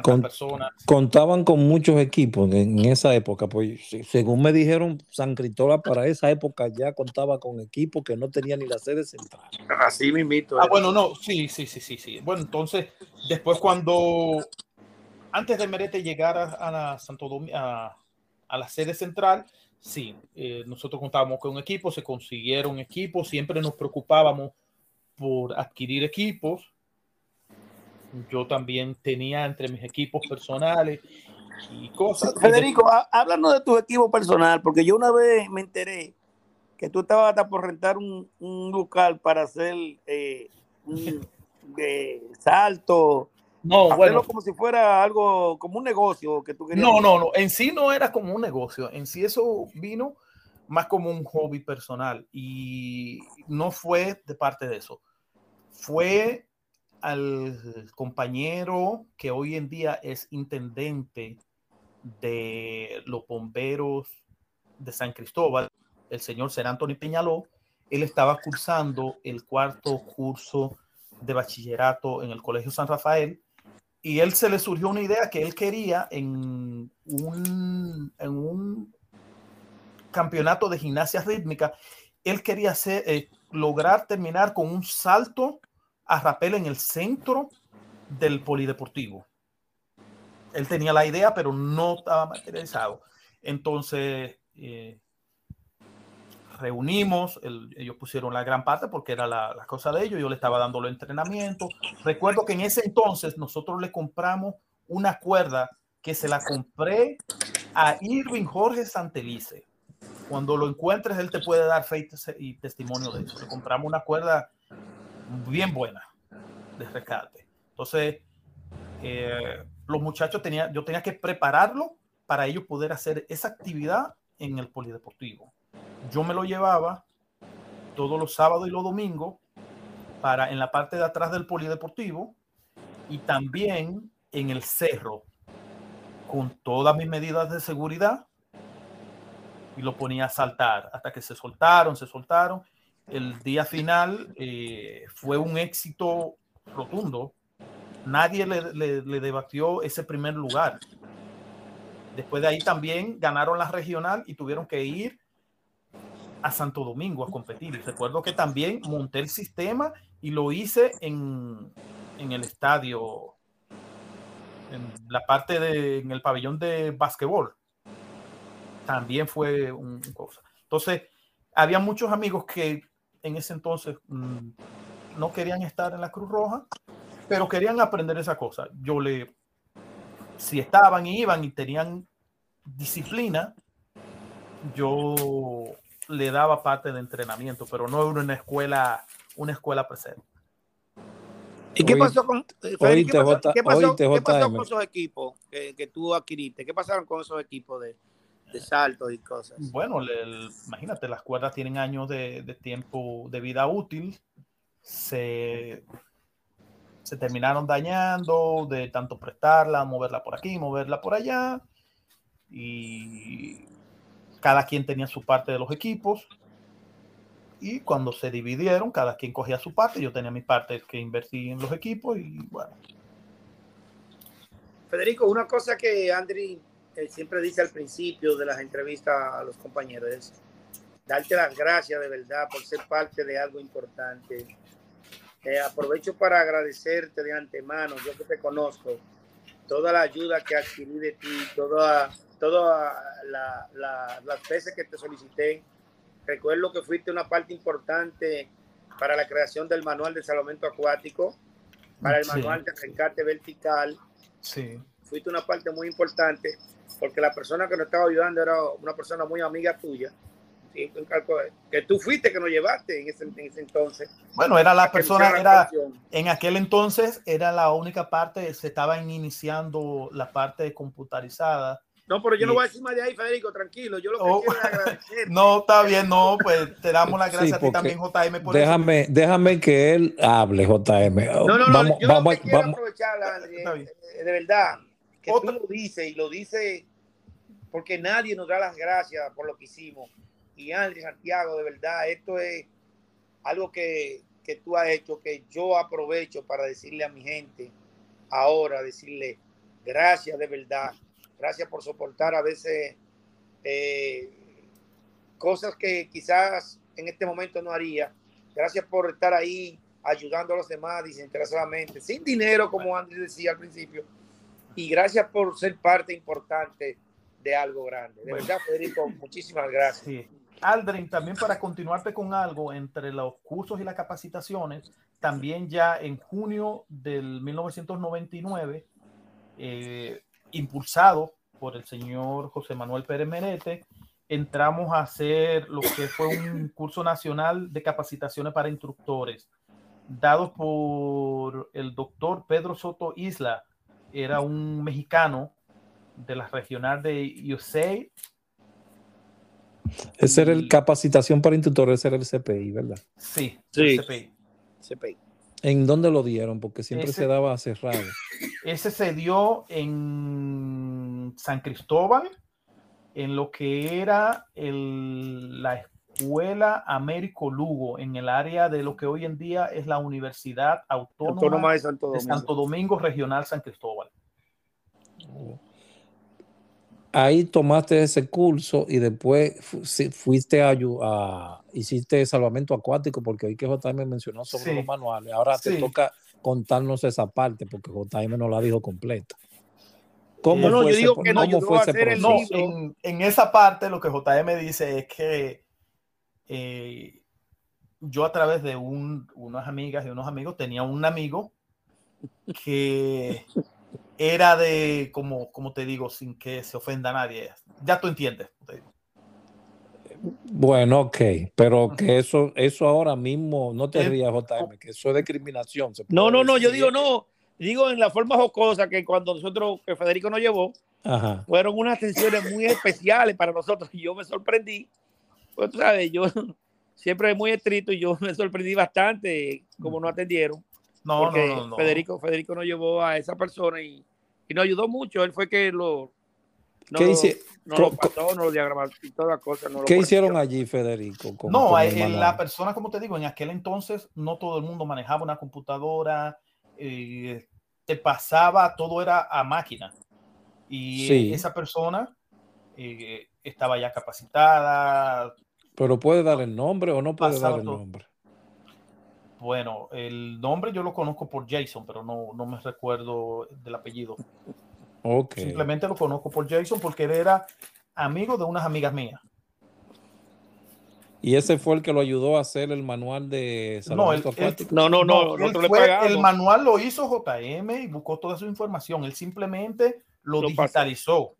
con, personas. Contaban con muchos equipos en, en, esa época, pues según me dijeron, San Cristóbal para esa época ya contaba con equipos que no tenían ni la sede central. Así mismito. Ah, bueno, no, sí, sí, sí, sí, sí. Bueno, entonces, después cuando, antes de Merete llegar a, a la Santo Domingo, a, a, la sede central, sí, eh, nosotros contábamos con un equipo, se consiguieron equipos, siempre nos preocupábamos por adquirir equipos yo también tenía entre mis equipos personales y cosas. Federico, háblanos de tu equipo personal, porque yo una vez me enteré que tú estabas hasta por rentar un, un local para hacer eh, un (laughs) de salto. No, bueno. como si fuera algo, como un negocio que tú querías. No, no, no. En sí no era como un negocio. En sí eso vino más como un hobby personal y no fue de parte de eso. Fue al compañero que hoy en día es intendente de los bomberos de San Cristóbal, el señor Ser Antonio Peñaló, él estaba cursando el cuarto curso de bachillerato en el Colegio San Rafael y él se le surgió una idea que él quería en un, en un campeonato de gimnasia rítmica, él quería hacer, eh, lograr terminar con un salto a rapel en el centro del polideportivo. Él tenía la idea, pero no estaba materializado. Entonces, eh, reunimos, el, ellos pusieron la gran parte porque era la, la, cosa de ellos, yo le estaba dando el entrenamiento. Recuerdo que en ese entonces nosotros le compramos una cuerda que se la compré a Irving Jorge Santelice. Cuando lo encuentres, él te puede dar fe y testimonio de eso. Le compramos una cuerda bien buena de rescate. Entonces, eh, los muchachos tenían, yo tenía que prepararlo para ellos poder hacer esa actividad en el polideportivo. Yo me lo llevaba todos los sábados y los domingos para en la parte de atrás del polideportivo y también en el cerro con todas mis medidas de seguridad y lo ponía a saltar hasta que se soltaron, se soltaron el día final eh, fue un éxito rotundo. Nadie le, debatió ese primer lugar. Después de ahí también ganaron la regional y tuvieron que ir a Santo Domingo a competir. Y recuerdo que también monté el sistema y lo hice en, en el estadio, en la parte de, en el pabellón de básquetbol. También fue un cosa. Entonces, había muchos amigos que en ese entonces mmm, no querían estar en la Cruz Roja, pero querían aprender esa cosa. Yo le, si estaban y iban y tenían disciplina, yo le daba parte de entrenamiento, pero no era una escuela, una escuela presente. ¿Y qué pasó con, ¿qué pasó, ¿qué pasó, ¿qué pasó con esos equipos que, que, tú adquiriste? ¿Qué pasaron con esos equipos de, de saltos y cosas. Bueno, el, imagínate, las cuerdas tienen años de, de, tiempo de vida útil, se, se terminaron dañando de tanto prestarla, moverla por aquí, moverla por allá, y cada quien tenía su parte de los equipos. Y cuando se dividieron, cada quien cogía su parte. Yo tenía mi parte que invertí en los equipos y bueno. Federico, una cosa que Andri él siempre dice al principio de las entrevistas a los compañeros es darte las gracias de verdad por ser parte de algo importante. Eh, aprovecho para agradecerte de antemano, yo que te conozco, toda la ayuda que adquirí de ti, toda, toda la, las veces que te solicité. Recuerdo que fuiste una parte importante para la creación del manual de salvamento acuático, para el manual de rescate vertical. Sí. Fuiste una parte muy importante porque la persona que nos estaba ayudando era una persona muy amiga tuya que tú fuiste que nos llevaste en ese, entonces. Bueno, era la persona, era en aquel entonces era la única parte, se estaban iniciando la parte computarizada. No, pero yo no voy a decir más de ahí, Federico, tranquilo. Yo lo que oh, quiero es (laughs) agradecer. No, está bien, no, pues te damos las gracias a ti también, JM. Por déjame, déjame que él hable, JM. No, no, no, vamos, yo vamos, quiero vamos. aprovechar, André, eh, de verdad, que tú lo dices y lo dice porque nadie nos da las gracias por lo que hicimos y Andrés Santiago, de verdad, esto es algo que, que tú has hecho, que yo aprovecho para decirle a mi gente ahora, decirle gracias de verdad, gracias por soportar a veces eh, cosas que quizás en este momento no haría. Gracias por estar ahí ayudando a los demás desinteresadamente, sin dinero, como Andrés decía al principio. Y gracias por ser parte importante de algo grande. De verdad, Federico, muchísimas gracias. Aldrin, también para continuarte con algo, entre los cursos y las capacitaciones, también ya en junio del 1999, eh, impulsado por el señor José Manuel Pérez Merete, entramos a hacer lo que fue un curso nacional de capacitaciones para instructores, dado por el doctor Pedro Soto Isla, era un mexicano de la regional de USAID ese era el capacitación para instructores, ese era el CPI, ¿verdad? Sí, sí. CPI. CPI. ¿En dónde lo dieron? Porque siempre se daba cerrado. Ese se dio en San Cristóbal, en lo que era el, la escuela Américo Lugo, en el área de lo que hoy en día es la Universidad Autónoma, de, Santo Domingo. de Santo Domingo Regional San Cristóbal. Ahí tomaste ese curso y después fuiste a, hiciste salvamento acuático porque hoy que JM mencionó sobre los manuales. Ahora te toca contarnos esa parte porque JM no la dijo completa. ¿Cómo no, fue yo digo que no, fue ese proceso? En, en, esa parte lo que JM dice es que eh, yo a través de un, unas amigas y unos amigos tenía un amigo que era de, como, como te digo, sin que se ofenda a nadie. Ya tú entiendes. Bueno, ok, pero que eso, eso ahora mismo, no te rías, JM, que eso es discriminación. No, no, no, yo digo no, digo en la forma jocosa que cuando nosotros, que Federico nos llevó, fueron unas atenciones muy especiales para nosotros y yo me sorprendí. Pues tú sabes, yo (laughs) siempre muy estricto y yo (laughs) me sorprendí bastante como nos atendieron. No, no, no, Federico, Federico nos llevó a esa persona y y nos ayudó mucho. Él fue que lo. No, ¿Qué no lo pasó, no lo diagramó y todas las cosas. No ¿Qué hicieron allí, Federico? no, eh, la persona, como te digo, en aquel entonces no todo el mundo manejaba una computadora, eh, te pasaba, todo era a máquina. Y esa persona eh, estaba ya capacitada. Pero puede dar el nombre o no puede dar el nombre. Bueno, el nombre yo lo conozco por Jason, pero no, no me recuerdo del apellido. Okay. Simplemente lo conozco por Jason porque él era amigo de unas amigas mías. ¿Y ese fue el que lo ayudó a hacer el manual de no, el, no, no, no, el manual lo hizo JM y buscó toda su información. Él simplemente lo, digitalizó.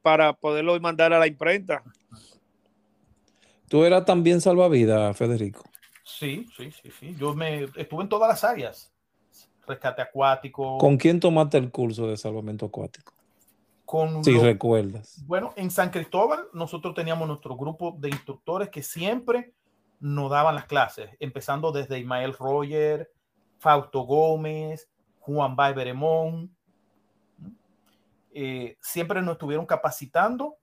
para poderlo mandar a la imprenta. ¿Tú eras también salvavidas, Federico? Sí, sí, sí, sí. Yo me estuve en todas las áreas. Rescate acuático. ¿Con quién tomaste el curso de salvamento acuático? Con si recuerdas. Bueno, en San Cristóbal nosotros teníamos nuestro grupo de instructores que siempre nos daban las clases, empezando desde Ismael Roger, Fausto Gómez, Juan Bay Beremón. Eh, siempre nos estuvieron capacitando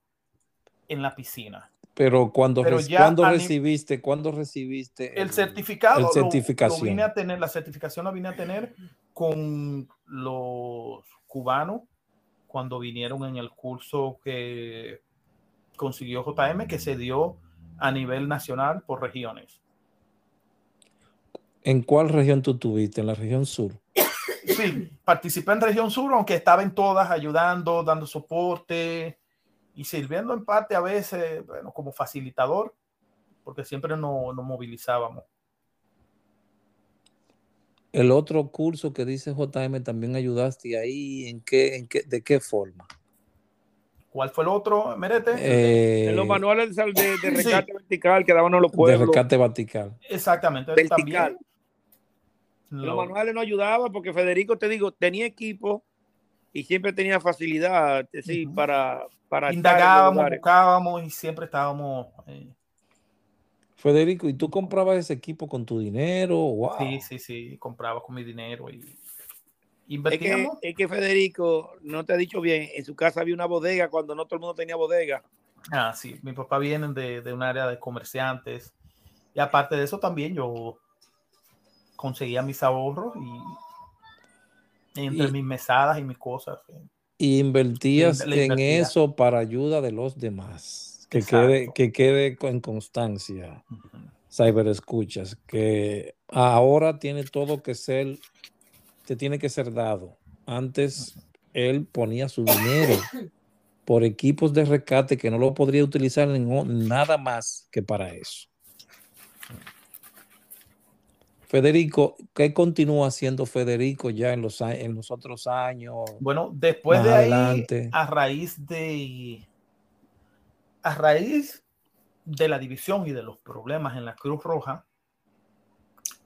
en la piscina. Pero cuando, cuando recibiste, cuando recibiste el, certificado, el certificación. Lo, vine a tener, la certificación la vine a tener con los cubanos cuando vinieron en el curso que consiguió JM, que se dio a nivel nacional por regiones. ¿En cuál región tú tuviste? ¿En la región sur? Sí, participé en región sur, aunque estaba en todas ayudando, dando soporte y sirviendo en parte a veces, bueno, como facilitador, porque siempre nos no movilizábamos. El otro curso que dice JM también ayudaste ahí, ¿en qué, en qué, de qué forma? ¿Cuál fue el otro, Merete? Eh, en los manuales de, de, rescate vertical que daban a los pueblos. De rescate vertical. Exactamente. Vertical. Los manuales no ayudaban porque Federico, te digo, tenía equipo y siempre tenía facilidad sí, para, para Indagábamos, buscábamos y siempre estábamos... Eh... Federico, ¿y tú comprabas ese equipo con tu dinero? Wow. Sí, sí, sí, compraba con mi dinero y es que, es que, Federico no te ha dicho bien, en su casa había una bodega cuando no todo el mundo tenía bodega. Ah, sí, mi papá viene de, de un área de comerciantes y aparte de eso también yo conseguía mis ahorros y entre mis mesadas y mis cosas. Y invertías en eso para ayuda de los demás. Que quede, que quede en constancia. Cyber escuchas, que ahora tiene todo que ser te tiene que ser dado. Antes él ponía su dinero por equipos de rescate que no lo podría utilizar en nada más que para eso. Federico, ¿qué continúa haciendo Federico ya en los, en los otros años? Bueno, después de ahí, a raíz de a raíz de la división y de los problemas en la Cruz Roja,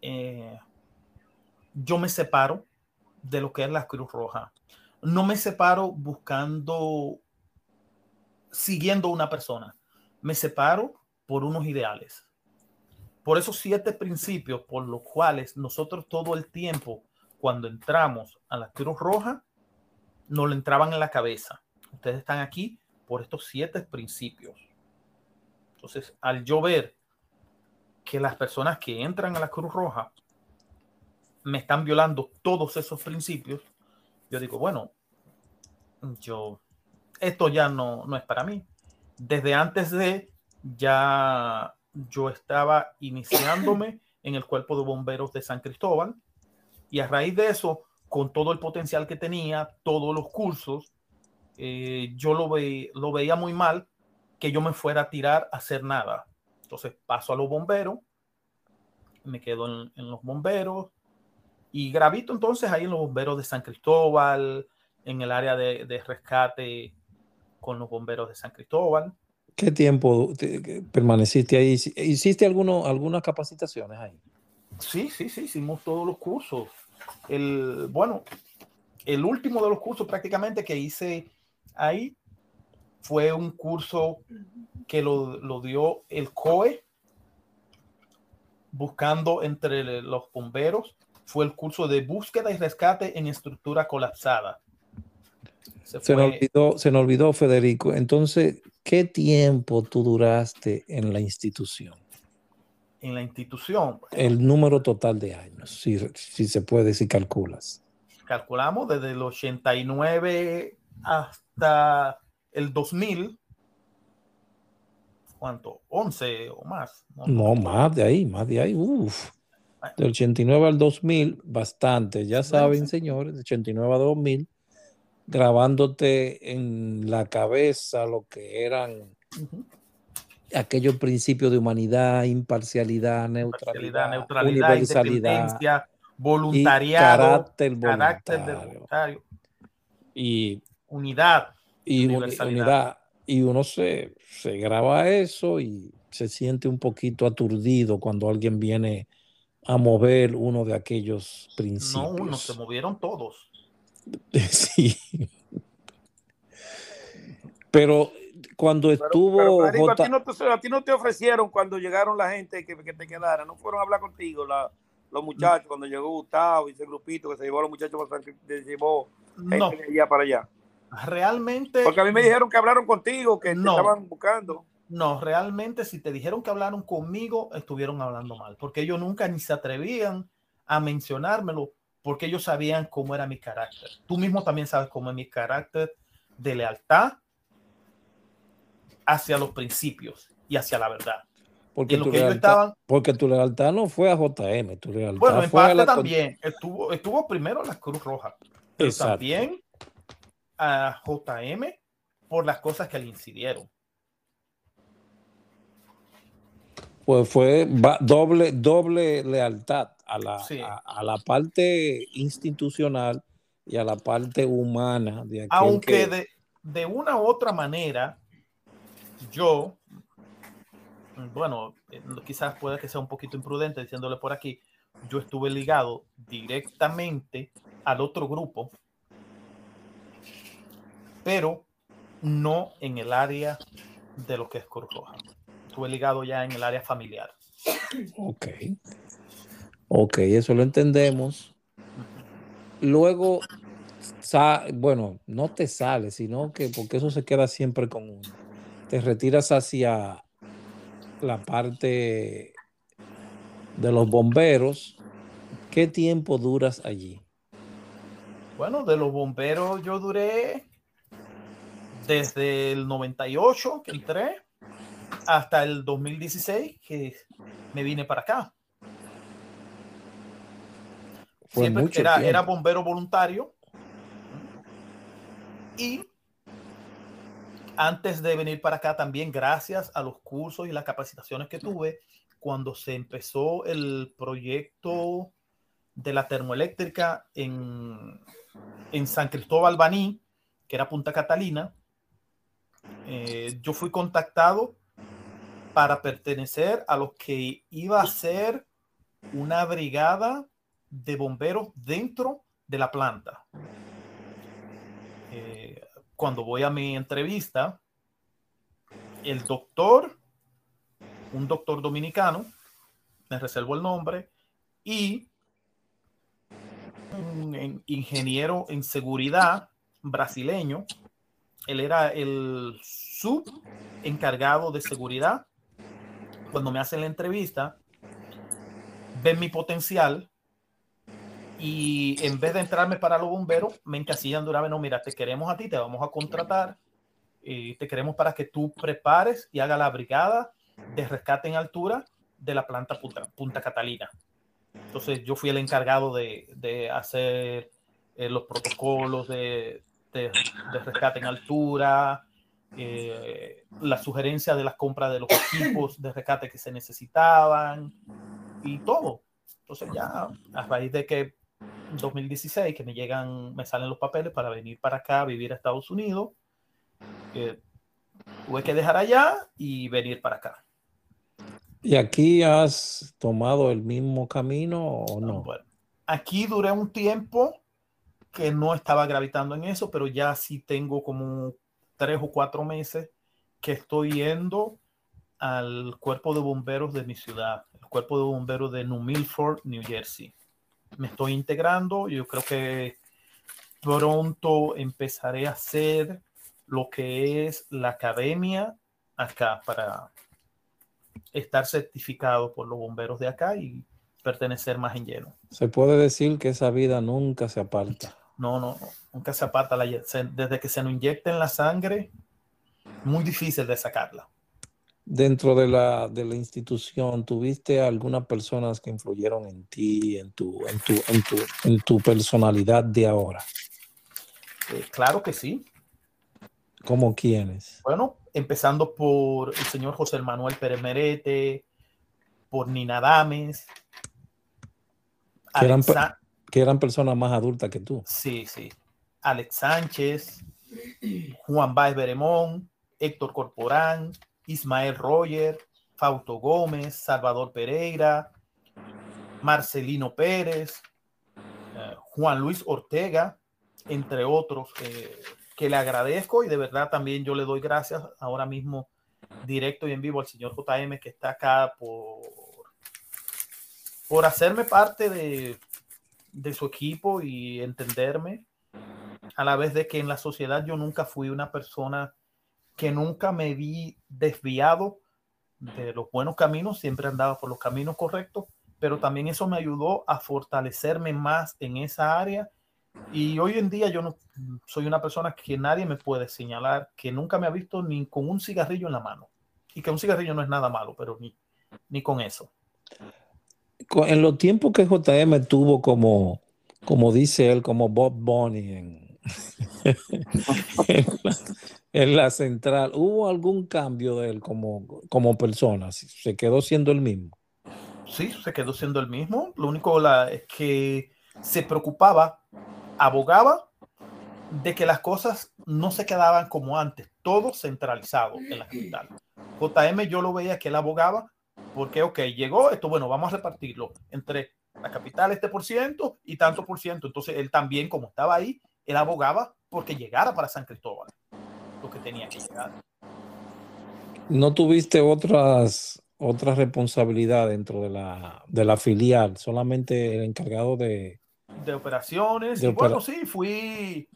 eh, yo me separo de lo que es la Cruz Roja. No me separo buscando, siguiendo una persona. Me separo por unos ideales. Por esos siete principios por los cuales nosotros todo el tiempo, cuando entramos a la Cruz Roja, nos lo entraban en la cabeza. Ustedes están aquí por estos siete principios. Entonces, al yo ver que las personas que entran a la Cruz Roja me están violando todos esos principios, yo digo, bueno, yo, esto ya no, no es para mí. Desde antes de, ya yo estaba iniciándome en el cuerpo de bomberos de San Cristóbal y a raíz de eso, con todo el potencial que tenía, todos los cursos, eh, yo lo, ve, lo veía muy mal que yo me fuera a tirar a hacer nada. Entonces paso a los bomberos, me quedo en, en los bomberos, y gravito entonces ahí en los bomberos de San Cristóbal, en el área de, rescate con los bomberos de San Cristóbal. ¿Qué tiempo permaneciste ahí? ¿Hiciste alguno, algunas capacitaciones ahí? Sí, sí, sí, hicimos todos los cursos. El, bueno, el último de los cursos prácticamente que hice ahí fue un curso que lo, lo dio el COE, buscando entre los bomberos fue el curso de búsqueda y rescate en estructura colapsada. Se, se, olvidó, se nos olvidó, Federico. Entonces, ¿qué tiempo tú duraste en la institución? En la institución. el número total de años, si, si se puede, si calculas. Calculamos desde el 89 hasta el 2000. ¿Cuánto? ¿11 o más? No, no más de ahí, más de ahí. Uf. Del 89 al 2000, bastante. Ya saben, señores, de 89 a 2000, grabándote en la cabeza lo que eran aquellos principios de humanidad, imparcialidad, neutralidad, neutralidad universalidad, voluntariado, carácter voluntario, y unidad, y unidad. Y uno se, se graba eso y se siente un poquito aturdido cuando alguien viene a mover uno de aquellos principios. No, uno, se movieron todos. (laughs) Sí. Pero cuando estuvo. a, ti no te, ofrecieron cuando llegaron la gente que, te quedara, no fueron a hablar contigo los muchachos cuando llegó Gustavo y ese grupito que se llevó a los muchachos se llevó no. allá para allá. Realmente. Porque a mí me dijeron que hablaron contigo, que no. estaban buscando. No, realmente si te dijeron que hablaron conmigo, estuvieron hablando mal, porque ellos nunca ni se atrevían a mencionármelo, porque ellos sabían cómo era mi carácter. Tú mismo también sabes cómo es mi carácter de lealtad hacia los principios y hacia la verdad. Porque, tu lealtad, estaban- porque tu lealtad no fue a JM, tu lealtad Bueno, en fue a parte la también estuvo, estuvo primero la Cruz Roja, pero Exacto. también a JM por las cosas que le incidieron. Pues fue doble, doble lealtad a la, Sí. a, a la parte institucional y a la parte humana de Aunque que- de, de una u otra manera, yo, bueno, eh, quizás pueda que sea un poquito imprudente diciéndole por aquí, yo estuve ligado directamente al otro grupo, pero no en el área de lo que es Cruz Roja. Estuve ligado ya en el área familiar. Ok. Ok, eso lo entendemos. Luego, bueno, no te sales, sino que porque eso se queda siempre con uno. Te retiras hacia la parte de los bomberos. ¿Qué tiempo duras allí? Bueno, de los bomberos yo duré desde el 98 que entré hasta el 2016 que me vine para acá. Siempre era, bombero voluntario. Y antes de venir para acá también, gracias a los cursos y las capacitaciones que tuve, cuando se empezó el proyecto de la termoeléctrica en, en San Cristóbal Baní, que era Punta Catalina, eh, yo fui contactado para pertenecer a los que iba a ser una brigada de bomberos dentro de la planta. Eh, cuando voy a mi entrevista, el doctor, un doctor dominicano, me reservo el nombre, y un en- ingeniero en seguridad brasileño, él era el sub encargado de seguridad. Cuando me hacen la entrevista, ven mi potencial y en vez de entrarme para los bomberos, me encasillan de una vez, no, mira, te queremos a ti, te vamos a contratar, y te queremos para que tú prepares y haga la brigada de rescate en altura de la planta Punta, Punta Catalina. Entonces yo fui el encargado de, de hacer eh, los protocolos de, de- de rescate en altura, eh, la sugerencia de las compras de los equipos de rescate que se necesitaban y todo. Entonces ya a raíz de que 2016 que me llegan, me salen los papeles para venir para acá a vivir a Estados Unidos, eh, tuve que dejar allá y venir para acá. ¿Y aquí has tomado el mismo camino o no? Bueno, aquí duré un tiempo que no estaba gravitando en eso, pero ya sí tengo como tres o cuatro meses que estoy yendo al cuerpo de bomberos de mi ciudad, el cuerpo de bomberos de New Milford, New Jersey. Me estoy integrando, yo creo que pronto empezaré a hacer lo que es la academia acá para estar certificado por los bomberos de acá y pertenecer más en lleno. Se puede decir que esa vida nunca se aparta. No, no, no, nunca se aparta la, se- desde que se nos inyecta en la sangre, muy difícil de sacarla. Dentro de la, de la institución, ¿tuviste algunas personas que influyeron en ti, en tu, en tu, en tu, en tu personalidad de ahora? Eh, claro que sí. ¿Como quiénes? Bueno, empezando por el señor José Manuel Pérez Merete, por Nina Dames. Que eran Que eran personas más adultas que tú. sí, sí. Alex Sánchez, Juan Baez Beremón, Héctor Corporán, Ismael Roger, Fausto Gómez, Salvador Pereira, Marcelino Pérez, eh, Juan Luis Ortega, entre otros, eh, que le agradezco y de verdad también yo le doy gracias ahora mismo directo y en vivo al señor JM que está acá por, por hacerme parte de, de su equipo y entenderme. A la vez de que en la sociedad yo nunca fui una persona que nunca me vi desviado de los buenos caminos, siempre andaba por los caminos correctos, pero también eso me ayudó a fortalecerme más en esa área. Y hoy en día yo no soy una persona que nadie me puede señalar que nunca me ha visto ni con un cigarrillo en la mano. Y que un cigarrillo no es nada malo, pero ni ni con eso. En los tiempos que JM tuvo como, como dice él, como Bob Bonnie en, (laughs) en, la, central, ¿hubo algún cambio de él como, como persona? ¿Se quedó siendo el mismo? Sí, se quedó siendo el mismo. Lo único la, es que se preocupaba, abogaba de que las cosas no se quedaban como antes, todo centralizado en la capital. JM yo lo veía que él abogaba porque, ok, llegó esto, bueno, vamos a repartirlo entre la capital este por ciento y tanto por ciento. Entonces él también, como estaba ahí, él abogaba porque llegara para San Cristóbal, lo que tenía que llegar. ¿No tuviste otras, otras responsabilidades dentro de la, de la filial? Solamente el encargado de... De operaciones. y bueno, sí, fui,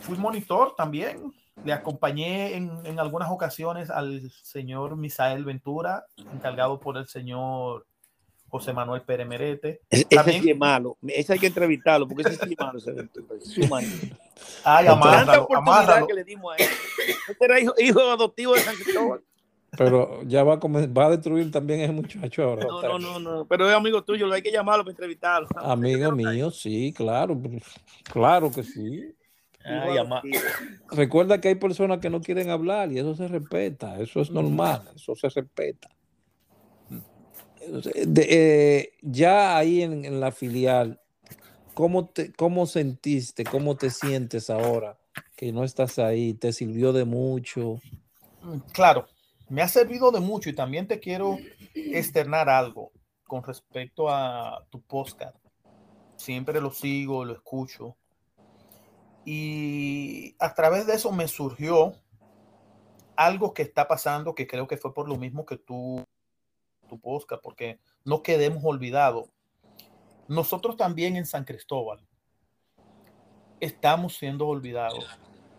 fui monitor también. Le acompañé en, en, algunas ocasiones al señor Misael Ventura, encargado por el señor José Manuel Pérez Merete. Ese, sí es malo. Ese hay que entrevistarlo porque ese sí es malo. Ese, Ay, amárralo, oportunidad que le dimos a él. Este era hijo, hijo adoptivo de San Cristóbal. Pero ya va a, va a destruir también ese muchacho ahora. No, no, no, no. Pero es amigo tuyo, lo hay que llamarlo para entrevistarlo. Amigo mío, sí, claro. Claro que sí. Ay, Recuerda que hay personas que no quieren hablar y eso se respeta, eso es normal, eso se respeta. Eh, ya ahí en, la filial, ¿cómo, te, ¿cómo sentiste, cómo te sientes ahora que no estás ahí? ¿Te sirvió de mucho? Mm, claro, me ha servido de mucho y también te quiero externar algo con respecto a tu podcast. Siempre lo sigo, lo escucho. Y a través de eso me surgió algo que está pasando, que creo que fue por lo mismo que tú tu porque no quedemos olvidados. Nosotros también en San Cristóbal estamos siendo olvidados.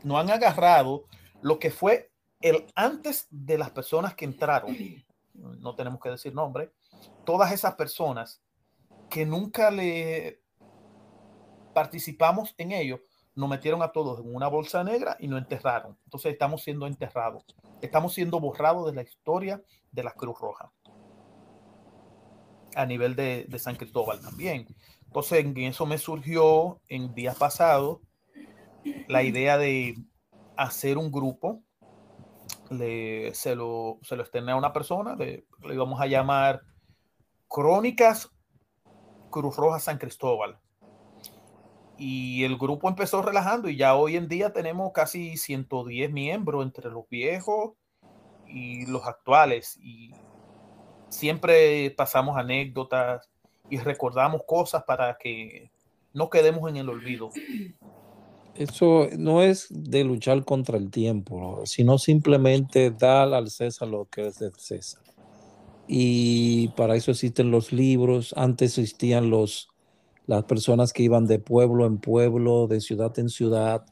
No han agarrado lo que fue el antes de las personas que entraron, no tenemos que decir nombre, todas esas personas que nunca le participamos en ello, nos metieron a todos en una bolsa negra y nos enterraron. Entonces estamos siendo enterrados. Estamos siendo borrados de la historia de la Cruz Roja a nivel de, San Cristóbal también. Entonces, en eso me surgió en días pasados la idea de hacer un grupo. Le, se, lo, se lo externé a una persona, le, le íbamos a llamar Crónicas Cruz Roja San Cristóbal. Y el grupo empezó relajando y ya hoy en día tenemos casi 110 miembros entre los viejos y los actuales. Y siempre pasamos anécdotas y recordamos cosas para que no quedemos en el olvido. Eso no es de luchar contra el tiempo, sino simplemente dar al César lo que es del César. Y para eso existen los libros. Antes existían los, las personas que iban de pueblo en pueblo, de ciudad en ciudad,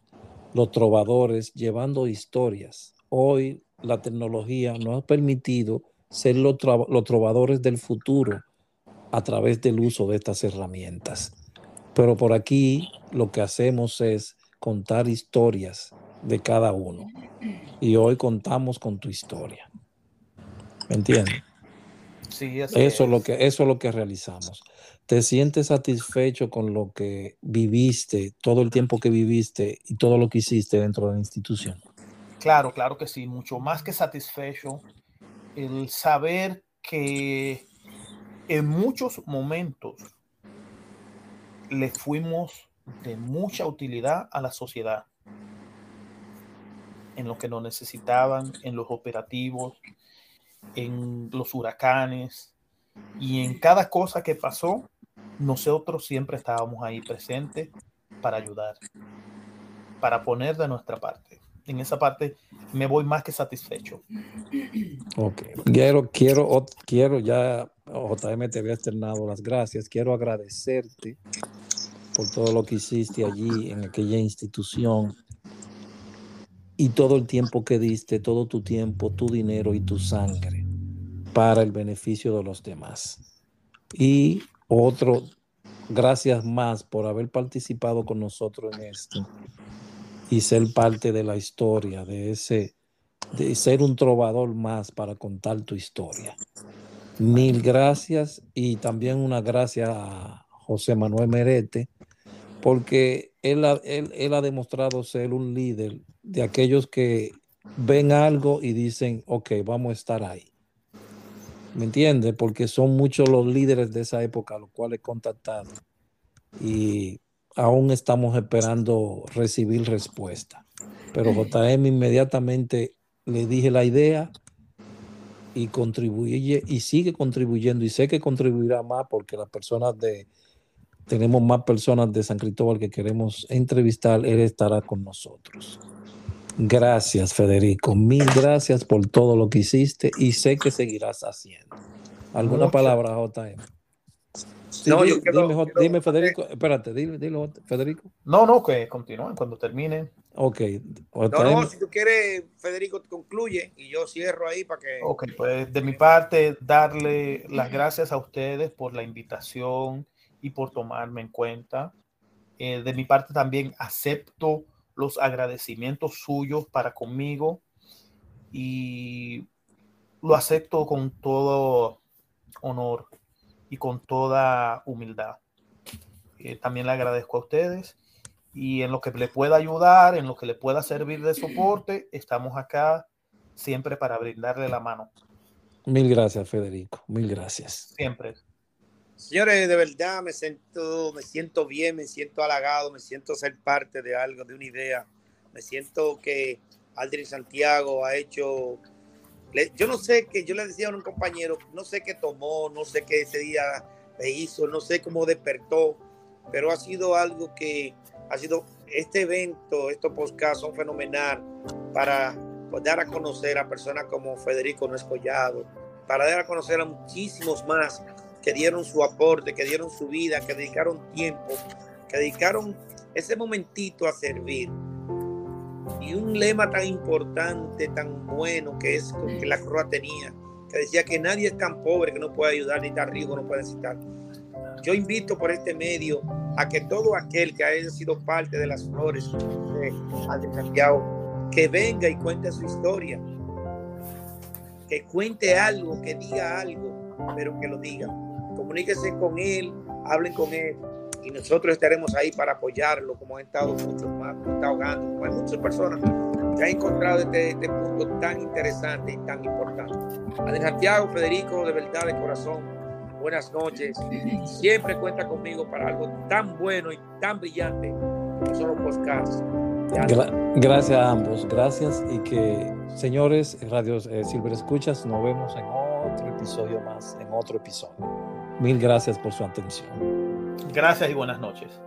los trovadores, llevando historias. Hoy la tecnología nos ha permitido ser los, trovadores del futuro a través del uso de estas herramientas. Pero por aquí lo que hacemos es contar historias de cada uno. Y hoy contamos con tu historia. ¿Me entiendes? Sí, eso es. lo que, eso es lo que realizamos. ¿Te sientes satisfecho con lo que viviste, todo el tiempo que viviste y todo lo que hiciste dentro de la institución? Claro, claro que sí, mucho más que satisfecho el saber que en muchos momentos le fuimos de mucha utilidad a la sociedad. En lo que nos necesitaban, en los operativos, en los huracanes y en cada cosa que pasó, nosotros siempre estábamos ahí presentes para ayudar, para poner de nuestra parte en esa parte me voy más que satisfecho. Ok, quiero, quiero, quiero ya, JM te había externado las gracias, quiero agradecerte por todo lo que hiciste allí en aquella institución y todo el tiempo que diste, todo tu tiempo, tu dinero y tu sangre para el beneficio de los demás. Y otro, gracias más por haber participado con nosotros en esto y ser parte de la historia, de ese, de ser un trovador más para contar tu historia. Mil gracias y también una gracias a José Manuel Merete, porque él ha, él, ha demostrado ser un líder de aquellos que ven algo y dicen, ok, vamos a estar ahí. ¿Me entiendes? Porque son muchos los líderes de esa época a los cuales he contactado y aún estamos esperando recibir respuesta. Pero JM inmediatamente le dije la idea y contribuye y sigue contribuyendo y sé que contribuirá más porque las personas de tenemos más personas de San Cristóbal que queremos entrevistar, él estará con nosotros. Gracias, Federico. Mil gracias por todo lo que hiciste y sé que seguirás haciendo. ¿Alguna palabra, JM? No, yo dime, Federico, espérate, dile, dilo, Federico. No, no, que continúen cuando terminen. Ok. No, no, si tú quieres, Federico, concluye y yo cierro ahí para que. Ok, pues de mi parte, darle las gracias a ustedes por la invitación y por tomarme en cuenta. Eh, de mi parte también acepto los agradecimientos suyos para conmigo y lo acepto con todo honor y con toda humildad. Eh, también le agradezco a ustedes y en lo que le pueda ayudar, en lo que le pueda servir de soporte, estamos acá siempre para brindarle la mano. Mil gracias, Federico. Mil gracias. Siempre. Señores, de verdad me siento, me siento bien, me siento halagado, me siento ser parte de algo, de una idea. Me siento que Aldrin Santiago ha hecho. Yo no sé que yo le decía a un compañero, no sé qué tomó, no sé qué ese día le hizo, no sé cómo despertó, pero ha sido algo que ha sido este evento, estos podcasts son fenomenal para dar a conocer a personas como Federico Nuez Collado, para dar a conocer a muchísimos más que dieron su aporte, que dieron su vida, que dedicaron tiempo, que dedicaron ese momentito a servir. Y un lema tan importante, tan bueno que es que la Croa tenía, que decía que nadie es tan pobre que no puede ayudar, ni tan rico no puede necesitar. Yo invito por este medio a que todo aquel que haya sido parte de las flores de Santiago, que venga y cuente su historia, que cuente algo, que diga algo, pero que lo diga. Comuníquense con él, hablen con él y nosotros estaremos ahí para apoyarlo, como han estado muchos más, como está ahogando, como hay muchas personas que han encontrado este, este punto tan interesante y tan importante. Adel Santiago, Federico, de verdad, de corazón, buenas noches. Siempre cuenta conmigo para algo tan bueno y tan brillante como son los podcasts. gracias a ambos, gracias y que señores, Radio eh, Silver Escuchas, nos vemos en otro episodio más, en otro episodio. Mil gracias por su atención. Gracias y buenas noches.